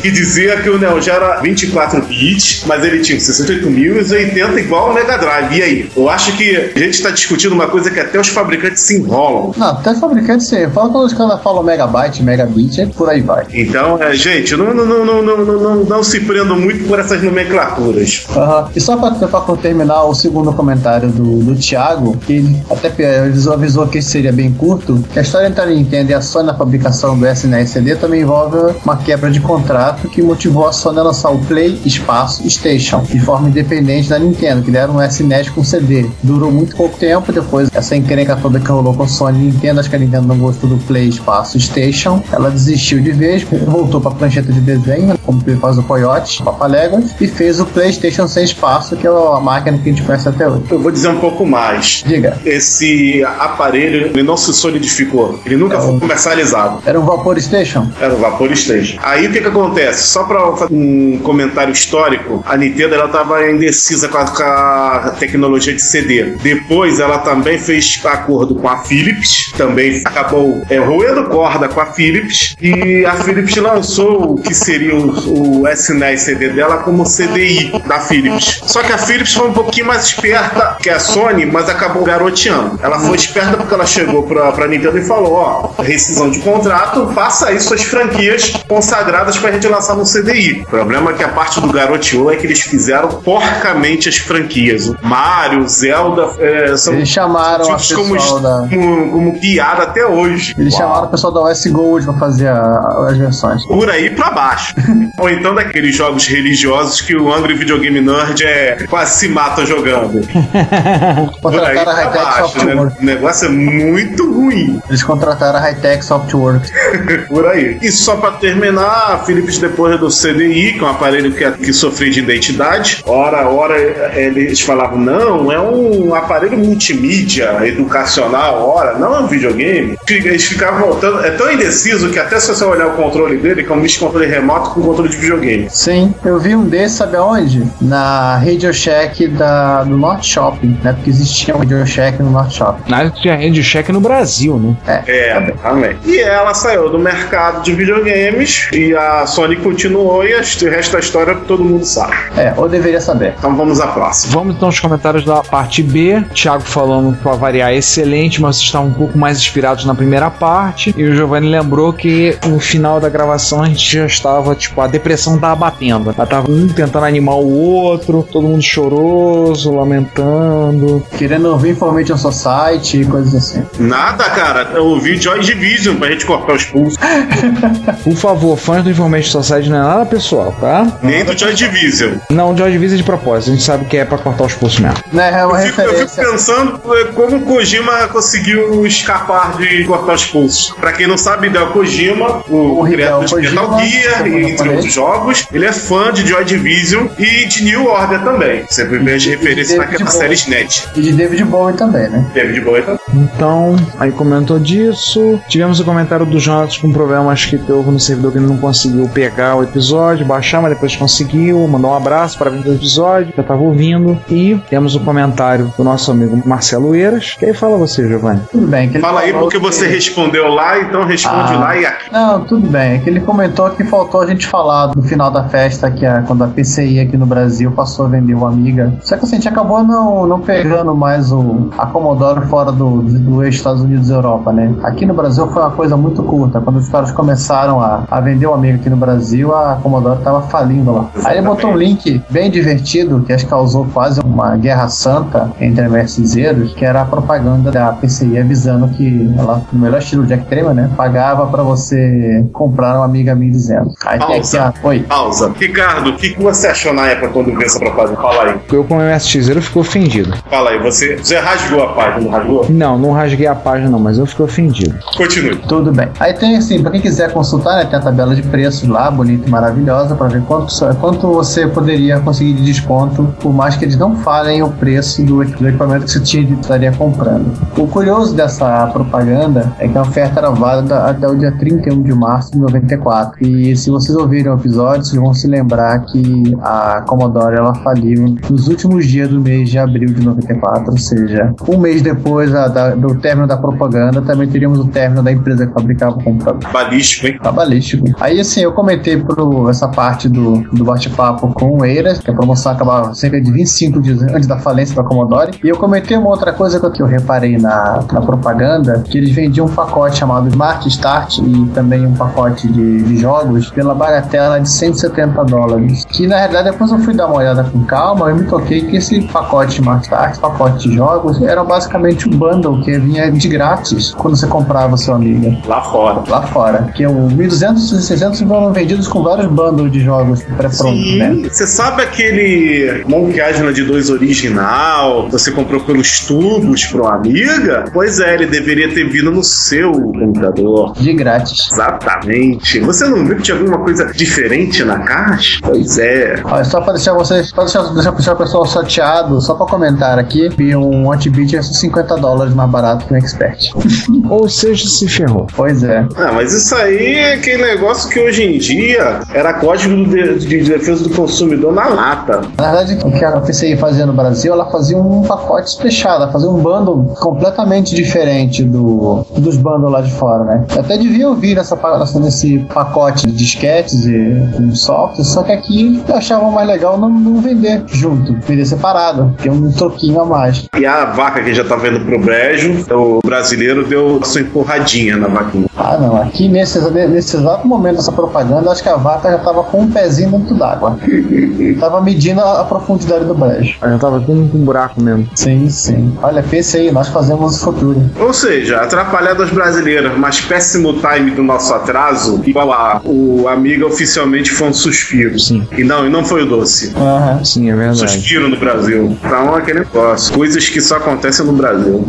que dizia que o Neo Geo era 24 bits, mas ele tinha 68 mil e os 80 igual ao Mega Drive. E aí? Eu acho que a gente está discutindo uma coisa que até os fabricantes se enrolam. Não, até os fabricantes se Fala quando os caras falam megabyte, megabit, é por aí vai. Então, é, gente, não, não, não, não, não, não, não se prendam muito por essas nomenclaturas. Uhum. E só para terminar o segundo comentário do, do Thiago, que ele até avisou, avisou que seria bem curto, que a história entre a Nintendo e a Sony na fabricação do SNES CD também envolve uma quebra de contrato que motivou a Sony a lançar o Play Espaço Station de forma independente da Nintendo, que deram um SNES com CD. Durou muito pouco tempo, depois essa encrenca toda que rolou com a Sony Nintendo, acho que a Nintendo não gostou do Play Espaço Station, ela desistiu de vez, voltou para prancheta de desenho, como faz o Coyote, Papaléguas, e fez o PlayStation sem espaço, que é a máquina que a gente conhece até hoje. Eu vou dizer um pouco mais. Diga. Esse aparelho, ele não se solidificou. Ele nunca é foi um... comercializado. Era um Vapor Station? Era um Vapor Station. Aí que que acontece? Só para um comentário histórico, a Nintendo ela tava indecisa com a, com a tecnologia de CD. Depois ela também fez acordo com a Philips, também acabou é, roendo corda com a Philips, e a Philips lançou o que seria o, o SNES CD dela como CDI da Philips. Só que a Philips foi um pouquinho mais esperta que a Sony, mas acabou garoteando. Ela foi esperta porque ela chegou pra, pra Nintendo e falou: ó, rescisão de contrato, faça aí suas franquias consagradas pra gente lançar no CDI. O problema é que a parte do garoteou é que eles fizeram porcamente as franquias. O Mario, Zelda, é, são eles chamaram a como, da... como, como, piada até hoje. Eles Uau. chamaram o pessoal da OS Gold pra fazer a, as versões. Por aí pra baixo. Ou então daqueles jogos religiosos que o Angry Videogame Nerd é quase se mata jogando. contrataram a Hightech Software. Né? O negócio é muito ruim. Eles contrataram a Hightech Software. Por aí. E só pra terminar, a Philips depois do CDI, que é um aparelho que, que sofreu de identidade, ora, ora eles falavam, não, é um aparelho multimídia, educacional, ora, não é um videogame. Eles ficavam voltando, é tão indeciso que até se você olhar o controle dele, que é um misto de controle remoto com controle de videogame. Sim, eu vi um desses, sabe aonde? Na Radio Shack da, do North Shopping, né? Porque existia um Radio Shack no North Shopping. Na tinha Radio Shack no Brasil, né? É, é também. E ela saiu do mercado de e a Sony continuou e o resto da história todo mundo sabe. É, ou deveria saber. Então vamos à próxima. Vamos então aos comentários da parte B. Thiago falando para variar excelente, mas vocês estavam um pouco mais inspirados na primeira parte. E o Giovanni lembrou que no final da gravação a gente já estava, tipo, a depressão tava batendo. Ela tava um tentando animar o outro, todo mundo choroso, lamentando. Querendo ouvir Information Society e coisas assim. Nada, cara. Eu ouvi Joy Division pra gente cortar os pulsos. Por favor, fãs do Information Society não é nada pessoal, tá? Nem do Joy Division. Não, o Joy Division é de propósito. A gente sabe que é pra cortar os pulsos mesmo. Não, é uma eu, fico, eu fico pensando é, como o Kojima conseguiu escapar de cortar os pulsos. Pra quem não sabe, Hideo Kojima, o, o criador de Metal Gear, entre outros jogos, ele é fã de Joy Division e de New Order também. Sempre vê as referências naquela série SNET. E de David Bowie também, né? David Bowie também. Então, aí comentou disso. Tivemos o comentário do Jonas com problemas que houve no servidor percebeu que ele não conseguiu pegar o episódio, baixar, mas depois conseguiu, mandou um abraço para o episódio, já estava ouvindo. E temos o comentário do nosso amigo Marcelo Eiras. Que aí fala você, Giovanni. Tudo bem. Que ele Fala aí porque que- você respondeu lá, então responde Ah. lá e aqui. Não, tudo bem. É que ele comentou que faltou a gente falar no final da festa que a, quando a PCI aqui no Brasil passou a vender o Amiga. Só que assim, a gente acabou não, não pegando mais o a Commodore fora do, do Estados Unidos e Europa, né? Aqui no Brasil foi uma coisa muito curta. Quando os caras começaram a, a vender o Amiga aqui no Brasil, a Commodore tava falindo lá. Aí ele botou um link bem divertido que acho que causou quase uma guerra santa entre MSZeros, que era a propaganda da PCI avisando que ela, no melhor estilo Jack Trema, né? Pagava pra você comprar um Amiga 1200. Aí tem aqui a. Oi. Pausa. Ricardo, o que, que você achou na época quando viu essa propaganda? Fala aí. Eu, como MSXero, fico ofendido. Fala aí. Você, você rasgou a página, não rasgou? Não, não rasguei a página, não, mas eu fico ofendido. Continue. Tudo bem. Aí tem assim, pra quem quiser consultar, né, tem a tabela de preços lá, bonita e maravilhosa, pra ver quanto, quanto você poderia conseguir de desconto, por mais que eles não falem o preço do, do equipamento que você tinha de, estaria comprando. O curioso dessa propaganda é que a oferta era válida até o dia 31 de março de 94. E se vocês ouvirem o episódio, vocês vão se lembrar que a Commodore ela faliu nos últimos dias do mês de abril de 94, ou seja, um mês depois da- da- do término da propaganda, também teríamos o término da empresa que fabricava o computador. Balístico, hein? Tá balístico. Aí assim, eu comentei pro essa parte do, do bate-papo com o Eiras, que a promoção acabava cerca de 25 dias antes da falência da Commodore. E eu comentei uma outra coisa que eu, reparei na, na propaganda, que eles vendiam um pacote chamado Smart Start e também um pacote de, de jogos pela bagatela de 170 dólares. Que na realidade depois eu fui dar uma olhada com calma e me toquei que esse pacote Smart Start, pacote de jogos, era basicamente um bundle que vinha de grátis quando você comprava seu amigo Lá fora. lá fora. Que o 1200 e 600 foram vendidos com vários bundles de jogos pré-prontos, né? Você sabe aquele Monkey Island 2 original? Você comprou pelos tubos pro Amiga? Pois é, ele deveria ter vindo no seu computador. De grátis. Exatamente. Você não viu que tinha alguma coisa diferente na caixa? Pois é. Olha, só pra deixar vocês, pra deixar, deixar, deixar o pessoal chateado, só pra comentar aqui, que um anti-beat é 50 dólares mais barato que um expert. Ou seja, se ferrou. Pois é. Ah, mas isso aí é aquele negócio que hoje em dia era código de, de defesa do consumidor na lata. Na verdade, o que a PCI fazia no Brasil, ela fazia um pacote fechado, ela fazia um bundle completamente diferente do, dos bundles lá de fora, né? Eu até devia ouvir nessa, nesse pacote de disquetes e com software, só que aqui eu achava mais legal não, não vender junto, vender separado, que é um troquinho a mais. E a vaca que já tava indo pro brejo, o brasileiro deu sua empurradinha na vaquinha. Ah, não, aqui nesse, nesse exato momento dessa propaganda, acho que a vaca já tava com um pezinho dentro d'água. tava medindo a, a profundidade do brejo. Eu já tava tudo com um buraco mesmo. Sim, sim. Olha, pense aí, nós fazemos o futuro. Ou seja, atrapalhadas brasileiras, mas péssimo time do nosso atraso, igual a o Amiga oficialmente foi um suspiro. Sim. E não, e não foi o doce. Aham. Sim, é verdade. Suspiro no Brasil. Então é aquele negócio. Coisas que só acontecem no Brasil.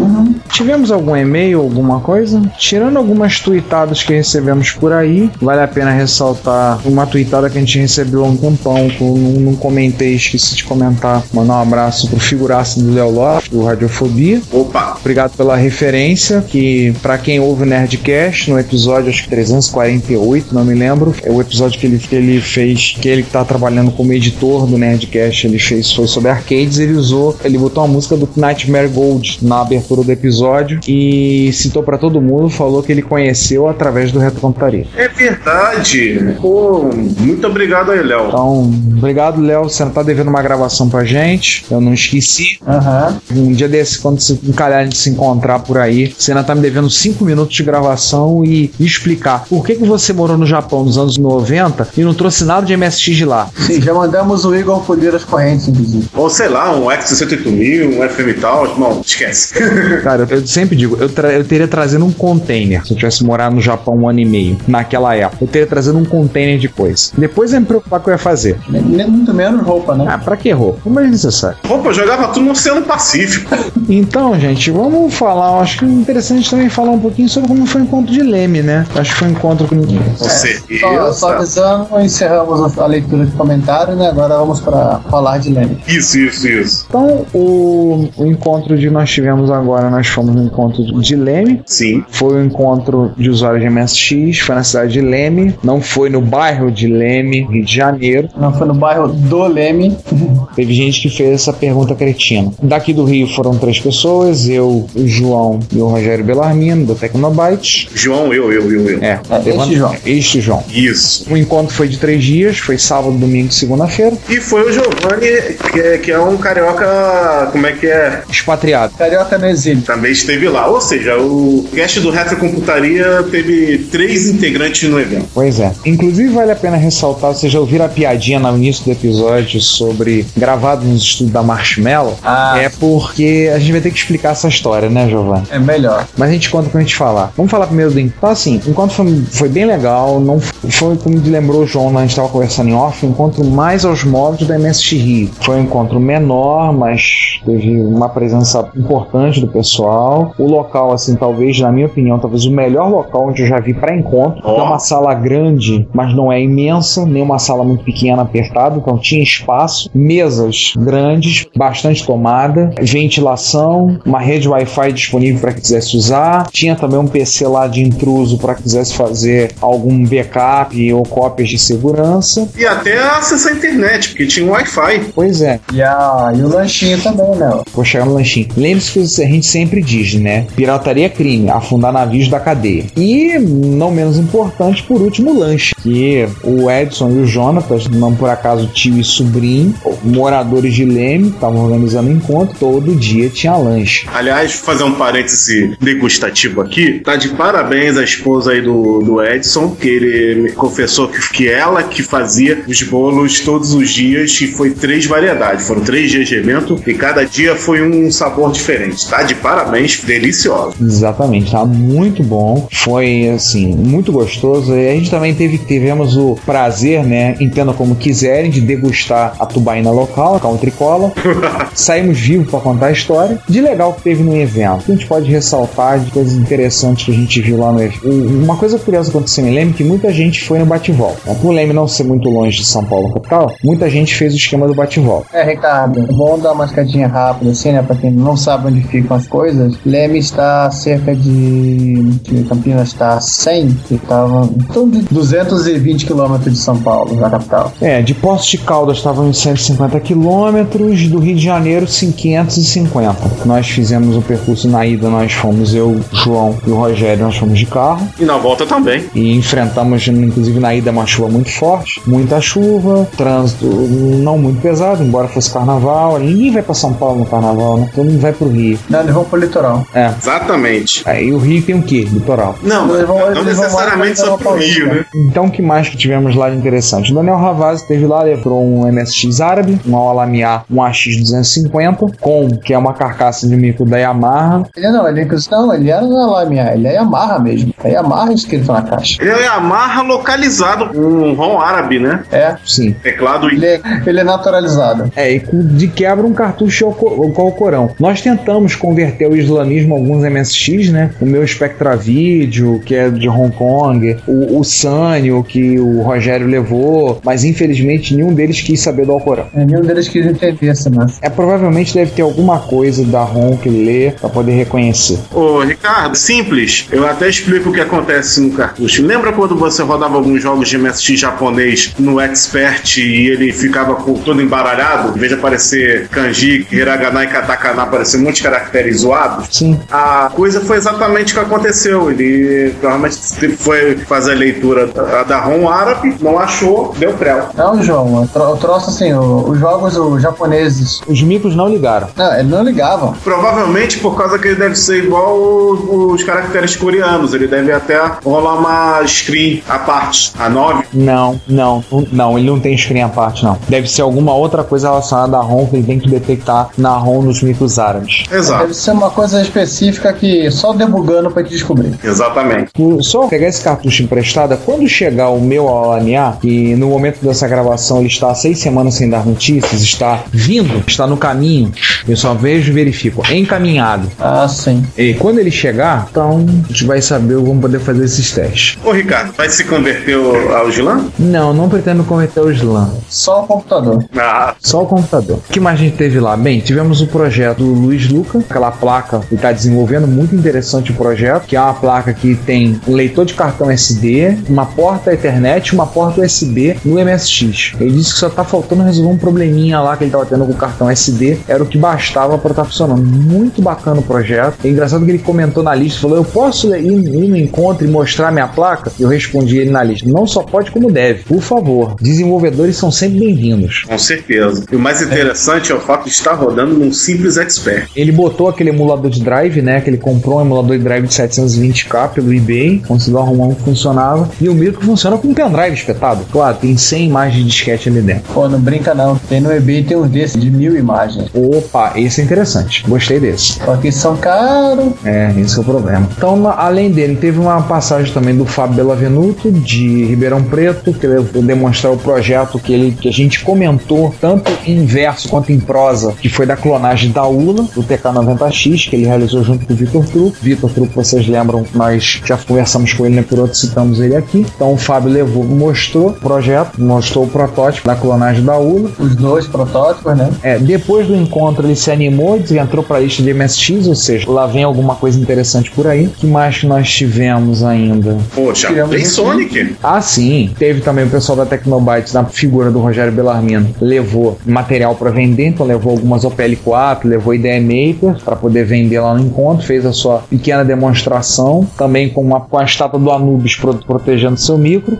Tivemos algum e-mail, alguma coisa? Tirando algumas tweetadas que recebemos por aí, vale a pena ressaltar uma tweetada que a gente recebeu há um tempão, que eu não, não comentei, esqueci de comentar. Mandar um abraço pro figuraça do Léo Lopes, do Radiofobia. Opa! Obrigado pela referência, que pra quem ouve o Nerdcast, no episódio acho que 348, não me lembro, é o episódio que ele, que ele fez, que ele tá trabalhando como editor do Nerdcast, ele fez, foi sobre arcades, ele usou, ele botou uma música do Nightmare Gold na abertura do episódio e citou pra todo mundo, falou que ele conheceu através do Retrocontaria. É verdade. Pô, muito obrigado aí, Léo. Então, obrigado, Léo, você não tá devendo uma gravação pra gente, eu não esqueci. Aham. Um dia desse, quando você encalhar de se encontrar por aí, você ainda tá me devendo 5 minutos de gravação e explicar por que, que você morou no Japão nos anos 90 e não trouxe nada de MSX de lá. Sim, já mandamos o Igor polir as correntes, inclusive. Ou sei lá, um X68000, um FM tal. Não, esquece. Cara, eu sempre digo, eu, tra- eu teria trazido um container se eu tivesse morado no Japão um ano e meio, naquela época. Eu teria trazido um container de coisa. Depois eu ia me preocupar com o que eu ia fazer. Nem, muito menos roupa, né? Ah, pra que roupa? Como é necessário. Roupa, eu jogava tudo no Oceano Pacífico. Então, gente, vamos falar. Acho que é interessante também falar um pouquinho sobre como foi o encontro de Leme, né? Acho que foi um encontro com. Com Só, certeza. só avisando, encerramos a leitura de comentários, né? Agora vamos para falar de Leme. Isso, isso, isso. Então, o, o encontro de nós tivemos agora, nós fomos no encontro de Leme. Sim. Foi o encontro de usuários de MSX, foi na cidade de Leme, não foi no bairro de Leme, Rio de Janeiro. Não foi no bairro do Leme. Teve gente que fez essa pergunta cretina. Daqui do Rio foram três pessoas, eu, o João e o Rogério Belarmino, do Tecnobytes. João, eu, eu, eu, eu. É, É, este João. Este João. Isso. O encontro foi de três dias, foi sábado, domingo e segunda-feira. E foi o Giovanni, que é, que é um carioca, como é que é? Expatriado. Carioca no exílio. Também esteve lá. Ou seja, o cast do Retrocomputaria teve três integrantes no evento. Pois é. Inclusive vale a pena ressaltar, vocês já ouviram a piadinha no início do episódio sobre gravado nos estudos da Marshmallow? Ah. É porque a gente vai ter que explicar essa história, né, Giovanni? É melhor. Mas a gente conta quando a gente falar. Vamos falar primeiro do encontro. Então, assim, o encontro foi, foi bem legal. Não foi, como lembrou o João, né, a gente estava conversando em off, um encontro mais aos moldes da MSX Rio. Foi um encontro menor, mas teve uma presença importante do pessoal. O local, assim, talvez, na minha opinião, talvez o melhor local onde eu já vi para encontro. É uma sala grande, mas não é imensa, nem uma sala muito pequena, apertada. Então tinha espaço, mesas grandes, bastante tomada, ventilação, uma rede Wi-Fi disponível para quem quisesse usar. Tinha também um PC lá de intruso para quem quisesse fazer algum backup ou cópias de segurança. E até acessar a internet, porque tinha um Wi-Fi. Pois é, E, a, e o lanchinho também, né? vou chegar no lanchinho. Lembre-se que a gente sempre diz, né? Pirataria é crime, afundar navios da cadeia. E, não menos importante, por último, o lanche. Que o Edson e o Jonatas, não por acaso tio e sobrinho, moradores de Leme, estavam organizando encontro, todo dia tinha lanche. Aliás, vou fazer um parêntese degustativo aqui. Tá de parabéns a esposa aí do, do Edson, que ele me confessou que, que ela que fazia os bolos todos os dias e foi três variedades. Foram três dias de evento e cada dia foi um sabor diferente. Tá de parabéns, delicioso. Exatamente, tá muito bom. Foi assim, muito gostoso. E a gente também teve, tivemos o prazer, né? Entenda como quiserem, de degustar a tubaína local, a Country-Cola. Saímos vivos para contar a história. De legal que teve no evento. A gente pode ressaltar de coisas interessantes que a gente viu lá no evento. Uma coisa curiosa que aconteceu em Leme é que muita gente foi no bate-volta. Por Leme não ser muito longe de São Paulo, capital, muita gente fez o esquema do bate-volta. É, Ricardo, é bom dar uma escadinha rápida, assim, né? Pra quem não sabe onde ficam as coisas. Leme está a cerca de. de Campinas está a 100, que estava. Então, de 220 quilômetros de São Paulo, da capital. É, de Poços de Caldas estavam em 150 quilômetros, do Rio de Janeiro 550. Nós fizemos o percurso na ida, nós fomos eu, o João e o Rogério, nós fomos de carro E na volta também. e enfrentamos, inclusive na ida, uma chuva muito forte, muita chuva, trânsito não muito pesado, embora fosse carnaval. Ninguém vai para São Paulo no carnaval, né? Todo mundo vai pro Rio. Não, eles vão pro litoral. É. Exatamente. Aí o Rio tem o quê? Litoral. Não, Eles vão- não eles vão necessariamente lá só Rio, né? Então, o que mais que tivemos lá de interessante? O Daniel Ravaz esteve lá, levou um MSX árabe, um Alamiá, um AX250, com, que é uma carcaça de micro da Yamaha. Ele não, ele não, ele era é lá minha, ele é Yamaha mesmo. É Yamaha escrito na caixa. Ele é Yamaha localizado com um ROM árabe, né? É, Sim. Teclado ele é, ele é naturalizado. É, e com- de quebra um cartucho ao, co- ao Corão. Nós tentamos converter o islamismo a alguns MSX, né? O meu Spectra Video, que é de Hong Kong, o, o Sanyo, que o Rogério levou, mas infelizmente nenhum deles quis saber do Alcorão. É, nenhum deles quis entender essa massa. É, provavelmente deve ter alguma coisa da ROM que ele lê pra poder reconhecer. Ô, Ricardo, simples. Eu até explico o que acontece no cartucho. Lembra quando você rodava alguns jogos de MSX japonês no Expert e ele ficava com- todo embaralhado? Em vez de aparecer kanji, hiragana e katakana, aparecer muitos caracteres zoados? Sim. A coisa foi exatamente o que aconteceu. Ele provavelmente foi fazer a leitura da, da ROM árabe, não achou, deu prel. Não, João, o troço assim, o- os jogos os japoneses. Os micros não ligaram. Não, ele não ligava. Provavelmente por causa que ele deve ser igual os, os caracteres coreanos. Ele deve até rolar uma screen à parte, a 9. Não, não, não, ele não tem screen à parte, não. Deve ser alguma outra coisa relacionada à ROM que ele tem que detectar na ROM dos micros árabes. Exato, Deve ser uma coisa específica que só debugando pra te descobrir. exatamente. O- Só pegar esse cartucho emprestado, quando chegar o meu Alaniá, que no momento dessa gravação ele está há seis semanas sem dar notícias, está vindo, está no caminho, eu só vejo e verifico, encaminhado. Ah, sim. E quando ele chegar, então a gente vai saber, vamos poder fazer esses testes. Ô Ricardo, vai se converter ao ao Slam? Não, não pretendo converter o slam. Só o computador. Ah, Só o computador. O que mais a gente teve lá? Bem, tivemos o projeto do Luiz Luca, aquela placa que está desenvolvendo, muito interessante o projeto, que é uma placa que tem leitor de cartão SD SD, uma porta Ethernet e uma porta USB no MSX. Ele disse que só tá faltando resolver um probleminha lá que ele tava tendo com o cartão SD, era o que bastava para estar tá funcionando. Muito bacana o projeto. É engraçado que ele comentou na lista, falou: Eu posso ir, ir no encontro e mostrar minha placa? Eu respondi ele na lista: Não só pode, como deve. Por favor, desenvolvedores são sempre bem-vindos. Com certeza. E o mais interessante é, é o fato de estar rodando num simples expert. Ele botou aquele emulador de drive, né? Que ele comprou um emulador de drive de 720k pelo eBay, conseguiu arrumar um funcionava. E o micro funciona com um pendrive espetado. Claro, tem 100 imagens de disquete ali dentro. Pô, não brinca não. Tem no eBay tem um desse de mil imagens. Opa, esse é interessante. Gostei desse. Só que são caros. É, esse é o problema. Então, além dele, teve uma passagem também do Fábio Bellavenuto, de Ribeirão Preto, que ele demonstrar o projeto que, ele, que a gente comentou, tanto em verso quanto em prosa, que foi da clonagem da ULA, do TK90X, que ele realizou junto com o Vitor Truco. Vitor Truco, vocês lembram, nós já conversamos com ele, né, por outro citamos ele aqui. Então o Fábio levou, mostrou o projeto, mostrou o protótipo da clonagem da ULA. Os dois protótipos, né? É, depois do encontro ele se animou, entrou para a lista de MSX, ou seja, lá vem alguma coisa interessante por aí. que mais que nós tivemos ainda? Poxa, tem Sonic. Ah, sim. Teve também o pessoal da Tecnobytes, na figura do Rogério Bellarmino, levou material para vender, então levou algumas OPL4, levou ideia Maker para poder vender lá no encontro, fez a sua pequena demonstração, também com, uma, com a estátua do Anubis protegendo seu micro.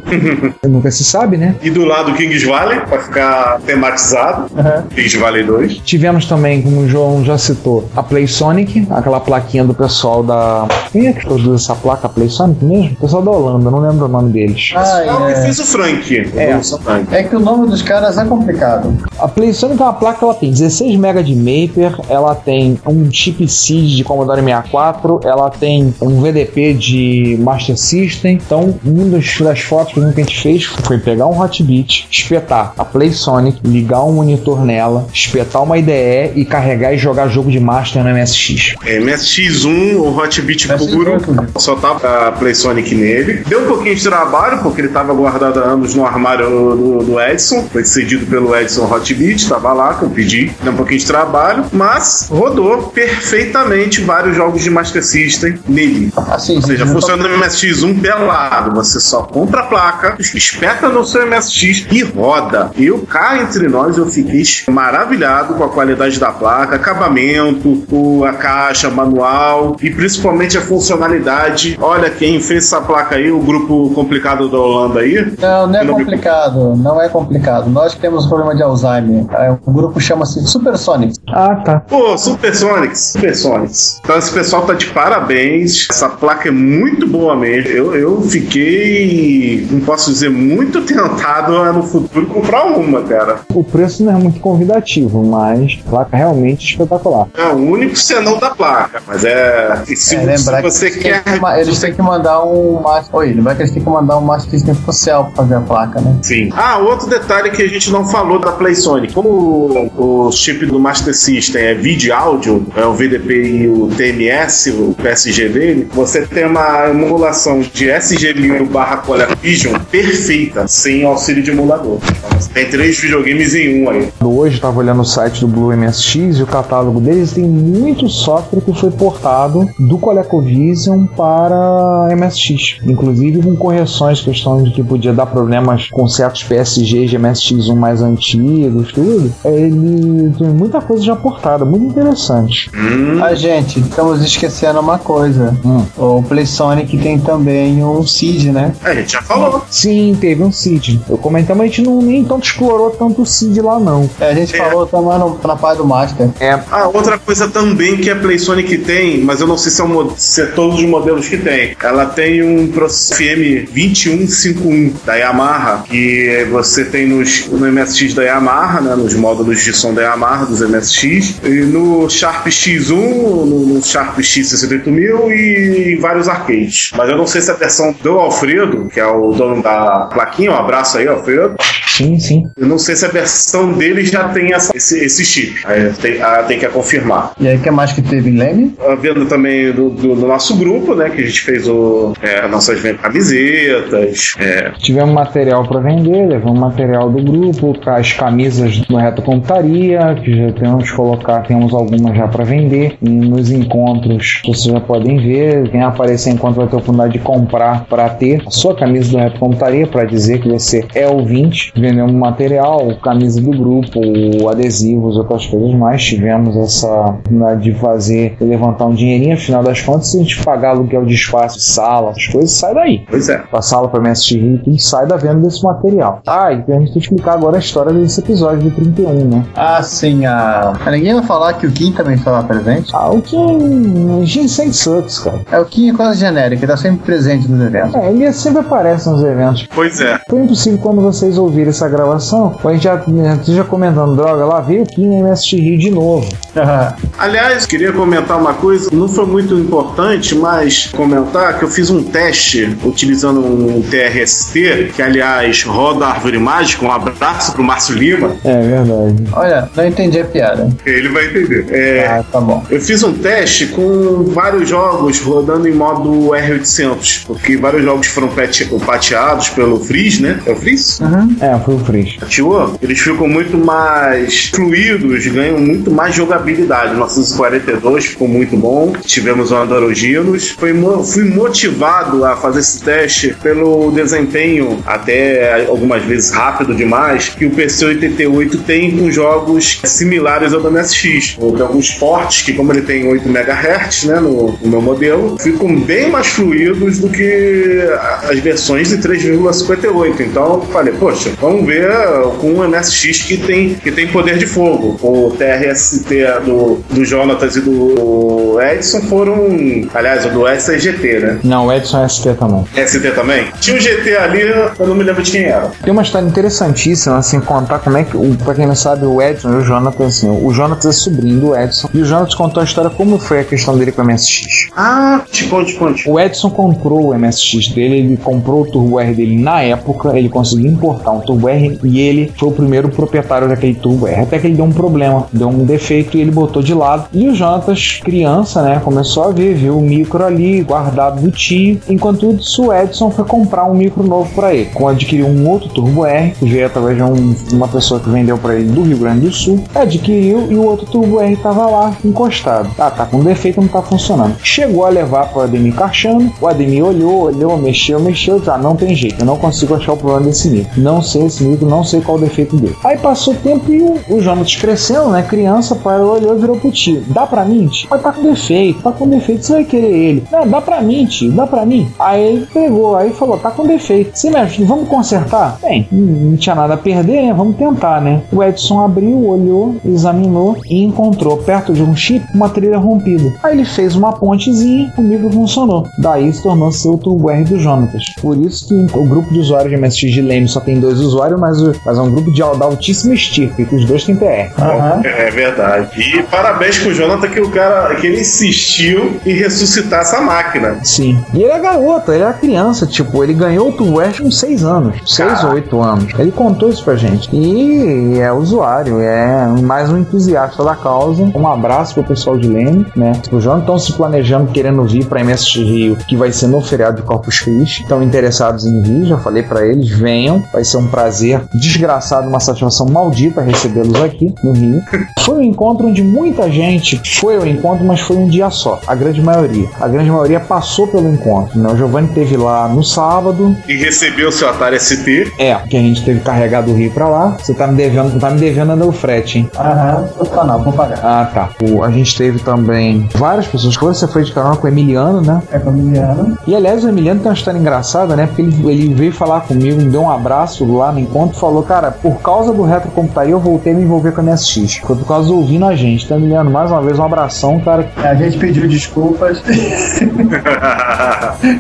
Nunca se sabe, né? E do lado Kings Valley, para ficar tematizado. Uhum. Kings Valley 2. Tivemos também, como o João já citou, a Play Sonic, aquela plaquinha do pessoal da. Quem é que produz essa placa? Play Sonic mesmo? O pessoal da Holanda, não lembro o nome deles. Ah, é o que fez o Frank. É. é que o nome dos caras é complicado. A Play Sonic é uma placa, ela tem 16 MB de Maper, ela tem um chip SID de Commodore 64, ela tem um VDP de Master System. Então, uma das fotos que a gente fez foi pegar um Hotbit, espetar a Play Sonic, ligar um monitor nela, espetar uma IDE e carregar e jogar jogo de Master no MSX. É, MSX1, o Hotbit puro, só tava a Play Sonic nele. Deu um pouquinho de trabalho, porque ele tava guardado há anos no armário do, do Edson, foi cedido pelo Edson Hotbit, tava lá, que eu pedi, deu um pouquinho de trabalho, mas rodou perfeitamente vários jogos de Master System nele. Assim, Ou seja, funciona no MSX1 pelado, você só compra a placa, espeta no seu MSX e roda. Eu cá entre nós eu fiquei maravilhado com a qualidade da placa, acabamento, a caixa, manual e principalmente a funcionalidade. Olha quem fez essa placa aí, o grupo complicado da Holanda aí. Não, não é complicado, não é complicado. Nós temos um problema de Alzheimer. É, o grupo chama-se Supersonics. Ah, tá. Pô, Supersonics, Supersonics. Então esse pessoal tá de parabéns. Essa placa é muito boa mesmo. Eu, eu fiquei, não posso dizer, muito tentado a no futuro comprar uma, cara. O preço não é muito convidativo, mas a placa realmente espetacular. É o único senão da placa, mas é. Se, é, lembrar se você que quer. Que, eles têm que mandar um Master. Oi, lembrar que eles têm que mandar um Master System céu pra fazer a placa, né? Sim. Ah, outro detalhe que a gente não falou da Play Sonic. Como o, chip do Master System é vídeo áudio, é o VDP e o TMS, o PSG dele, você tem uma emulação de SG1000 barra ColecoVision perfeita, sem auxílio de emulador. Tem três videogames em um aí. Hoje estava olhando o site do Blue MSX e o catálogo deles tem muito software que foi portado do ColecoVision para MSX, inclusive com correções, questão de que podia dar problemas com certos PSGs de MSX1 mais antigos, tudo. Ele tem muita coisa já portada, muito interessante. Hum. A gente, estamos esquecendo uma coisa. Hum. O PlaySonic tem também um CID, né? A gente já falou. Sim, teve um CID. Eu comentei, mas a gente não nem tanto explorou tanto o CID lá, não. É, a gente é. falou também no, na parte do Master. É. Ah, outra coisa também que a PlaySonic tem, mas eu não sei se é, um, se é todos os modelos que tem. Ela tem um FM 2151 da Yamaha, que você tem nos, no MSX da Yamaha, né, nos módulos de som da Yamaha, dos MSX, e no Sharp X1, no, no Sharp X68000 e em vários arcades. Mas eu não sei se a versão do Alfredo, que é o dono da plaquinha, um abraço aí, Alfredo. Sim, sim. Eu não sei se a versão dele já tem essa, esse, esse chip. Aí tem, tem que confirmar. E aí, o que mais que teve em Leme? Vendo também do, do, do, nosso grupo, né? Que a gente fez o, é, nossas camisetas. É. Tivemos material para vender, levamos material do grupo, as camisas coisas no Reto Computaria, que já temos colocar, temos algumas já para vender. E nos encontros vocês já podem ver. Quem aparecer encontro vai ter a oportunidade de comprar para ter a sua camisa do Reto Computaria, para dizer que você é ouvinte. Vendemos material, camisa do grupo, adesivos, outras coisas mais. Tivemos essa oportunidade de fazer levantar um dinheirinho, afinal das contas, se a gente pagar aluguel de espaço, sala, as coisas, sai daí. Pois é. A sala para MSX Rio, tudo sai da venda desse material. Ah, e a gente tem que explicar agora a história desse episódio do 31, né? Ah, sim. A... Ninguém vai falar que o Kim também estava presente? Ah, o Kim. Ginseng Sucks, cara. É, o Kim é quase genérico, ele tá sempre presente nos eventos. É, ele sempre aparece nos eventos. Pois é. Foi impossível quando vocês ouvirem essa gravação, a gente já, já comentando, droga, lá veio o Kim MSX Rio de novo. Aliás, queria comentar uma coisa, não foi muito importante, mas comentar que eu fiz um teste utilizando um TRST, que aliás roda Árvore Mágica. Um abraço pro Márcio Lima. É verdade. Olha, não entendi a piada. Ele vai entender. É, Ah, tá bom. Eu fiz um teste com vários jogos rodando em modo R800, porque vários jogos foram pate- pateados pelo Freeze, né? É o Freeze? É, foi o Frisch. Pateou. Eles ficam muito mais fluidos, ganham muito mais jogabilidade. O 942 ficou muito bom. Tivemos o Andoroginos. Foi mo- fui motivado a fazer esse teste pelo desempenho, até algumas vezes rápido demais, que o PC88 tem com jogos similares ao do MSX. Tem alguns portes que, como ele tem 8 MHz né, no, no meu modelo, ficam bem mais fluidos do que as versões de 3,58. Então, falei, poxa, vamos ver com o MSX que tem, que tem poder de fogo. O TRST do, do Jonatas e do Edson foram. Aliás, o do Edson é GT, né? Não, o Edson é ST também. ST também? Tinha um GT ali, eu não me lembro de quem era. Tem uma história interessantíssima, assim, contar como é que, o, pra quem não sabe, o Edson e o Jonathan, assim, o Jonathan é sobrinho do Edson, e o Jonathan contou a história como foi a questão dele com o MSX. Ah, te conte, conte. O Edson comprou o MSX dele, ele comprou o Turbo R dele na época, ele conseguiu importar um Turbo R e ele foi o primeiro proprietário daquele Turbo R. Até que ele deu um problema, deu um defeito e ele botou de lado. E o Jonatas, criança, né, começou a ver, viu o micro ali guardado do tio. Enquanto isso, o Edson foi comprar um micro novo para ele. Com adquiriu um outro Turbo R, que veio através de um- uma pessoa que vendeu para ele do Rio Grande do Sul. Adquiriu e o outro Turbo R tava lá encostado. Ah, tá com defeito, não tá funcionando. Chegou a levar para o Ademir Cachano. O Ademir olhou, olhou, mexeu, mexeu. Ah, não tem jeito, eu não consigo achar o problema desse micro. Não sei esse micro, não sei qual o defeito dele. Aí passou o tempo e o, o Jonas né? Criança, pai olhou e virou pro tio. Dá pra mim? tio? Mas tá com defeito, tá com defeito, você vai querer ele. Não, dá pra mim, tio, dá pra mim. Aí ele pegou, aí falou, tá com defeito. Você mexe, vamos consertar? Bem, não tinha nada a perder, né? Vamos tentar, né? O Edson abriu, olhou, examinou e encontrou perto de um chip uma trilha rompida. Aí ele fez uma pontezinha, o micro funcionou. Daí se tornou ser o Turbo R do Jonatas. Por isso que o grupo de usuários de MSX de Leme só tem dois usuários, mas, o- mas é um grupo de al- da altíssima estirpe, que os dois têm TR. É verdade. E parabéns pro Jonathan que o cara que ele insistiu em ressuscitar essa máquina. Sim. E ele é garoto, ele é criança, tipo, ele ganhou o Turbo R com 6 anos, 6 ou 8 anos. Ele contou isso pra gente. E é usuário, é mais um entusiasta da causa. Um abraço pro pessoal de Leme, né? Os jovens estão se planejando, querendo vir pra MSX Rio, que vai ser no feriado de Corpus Christi. Estão interessados em vir, já falei pra eles, venham. Vai ser um prazer desgraçado, uma satisfação maldita recebê-los aqui no Rio. Foi um encontro onde muita gente foi ao encontro, mas foi um dia só. A grande maioria. A grande maioria passou pelo encontro. Né? O Giovanni teve lá no sábado. E recebeu seu Atari ST. É, que a gente teve que carregar do Rio pra lá. Você tá me devendo, tá me devendo ainda o frete, hein? Aham, não, vou pagar. Ah, tá. O- a gente teve também várias pessoas. Quando você foi de carona com o Emiliano, né? É familiar. E aliás, o Emiliano tem uma história engraçada, né? Porque ele, ele veio falar comigo, me deu um abraço lá no encontro e falou: Cara, por causa do retrocomputaria eu voltei a me envolver com a MSX. Foi por causa do ouvindo a gente. Então, Emiliano, mais uma vez, um abração, cara. A gente pediu desculpas.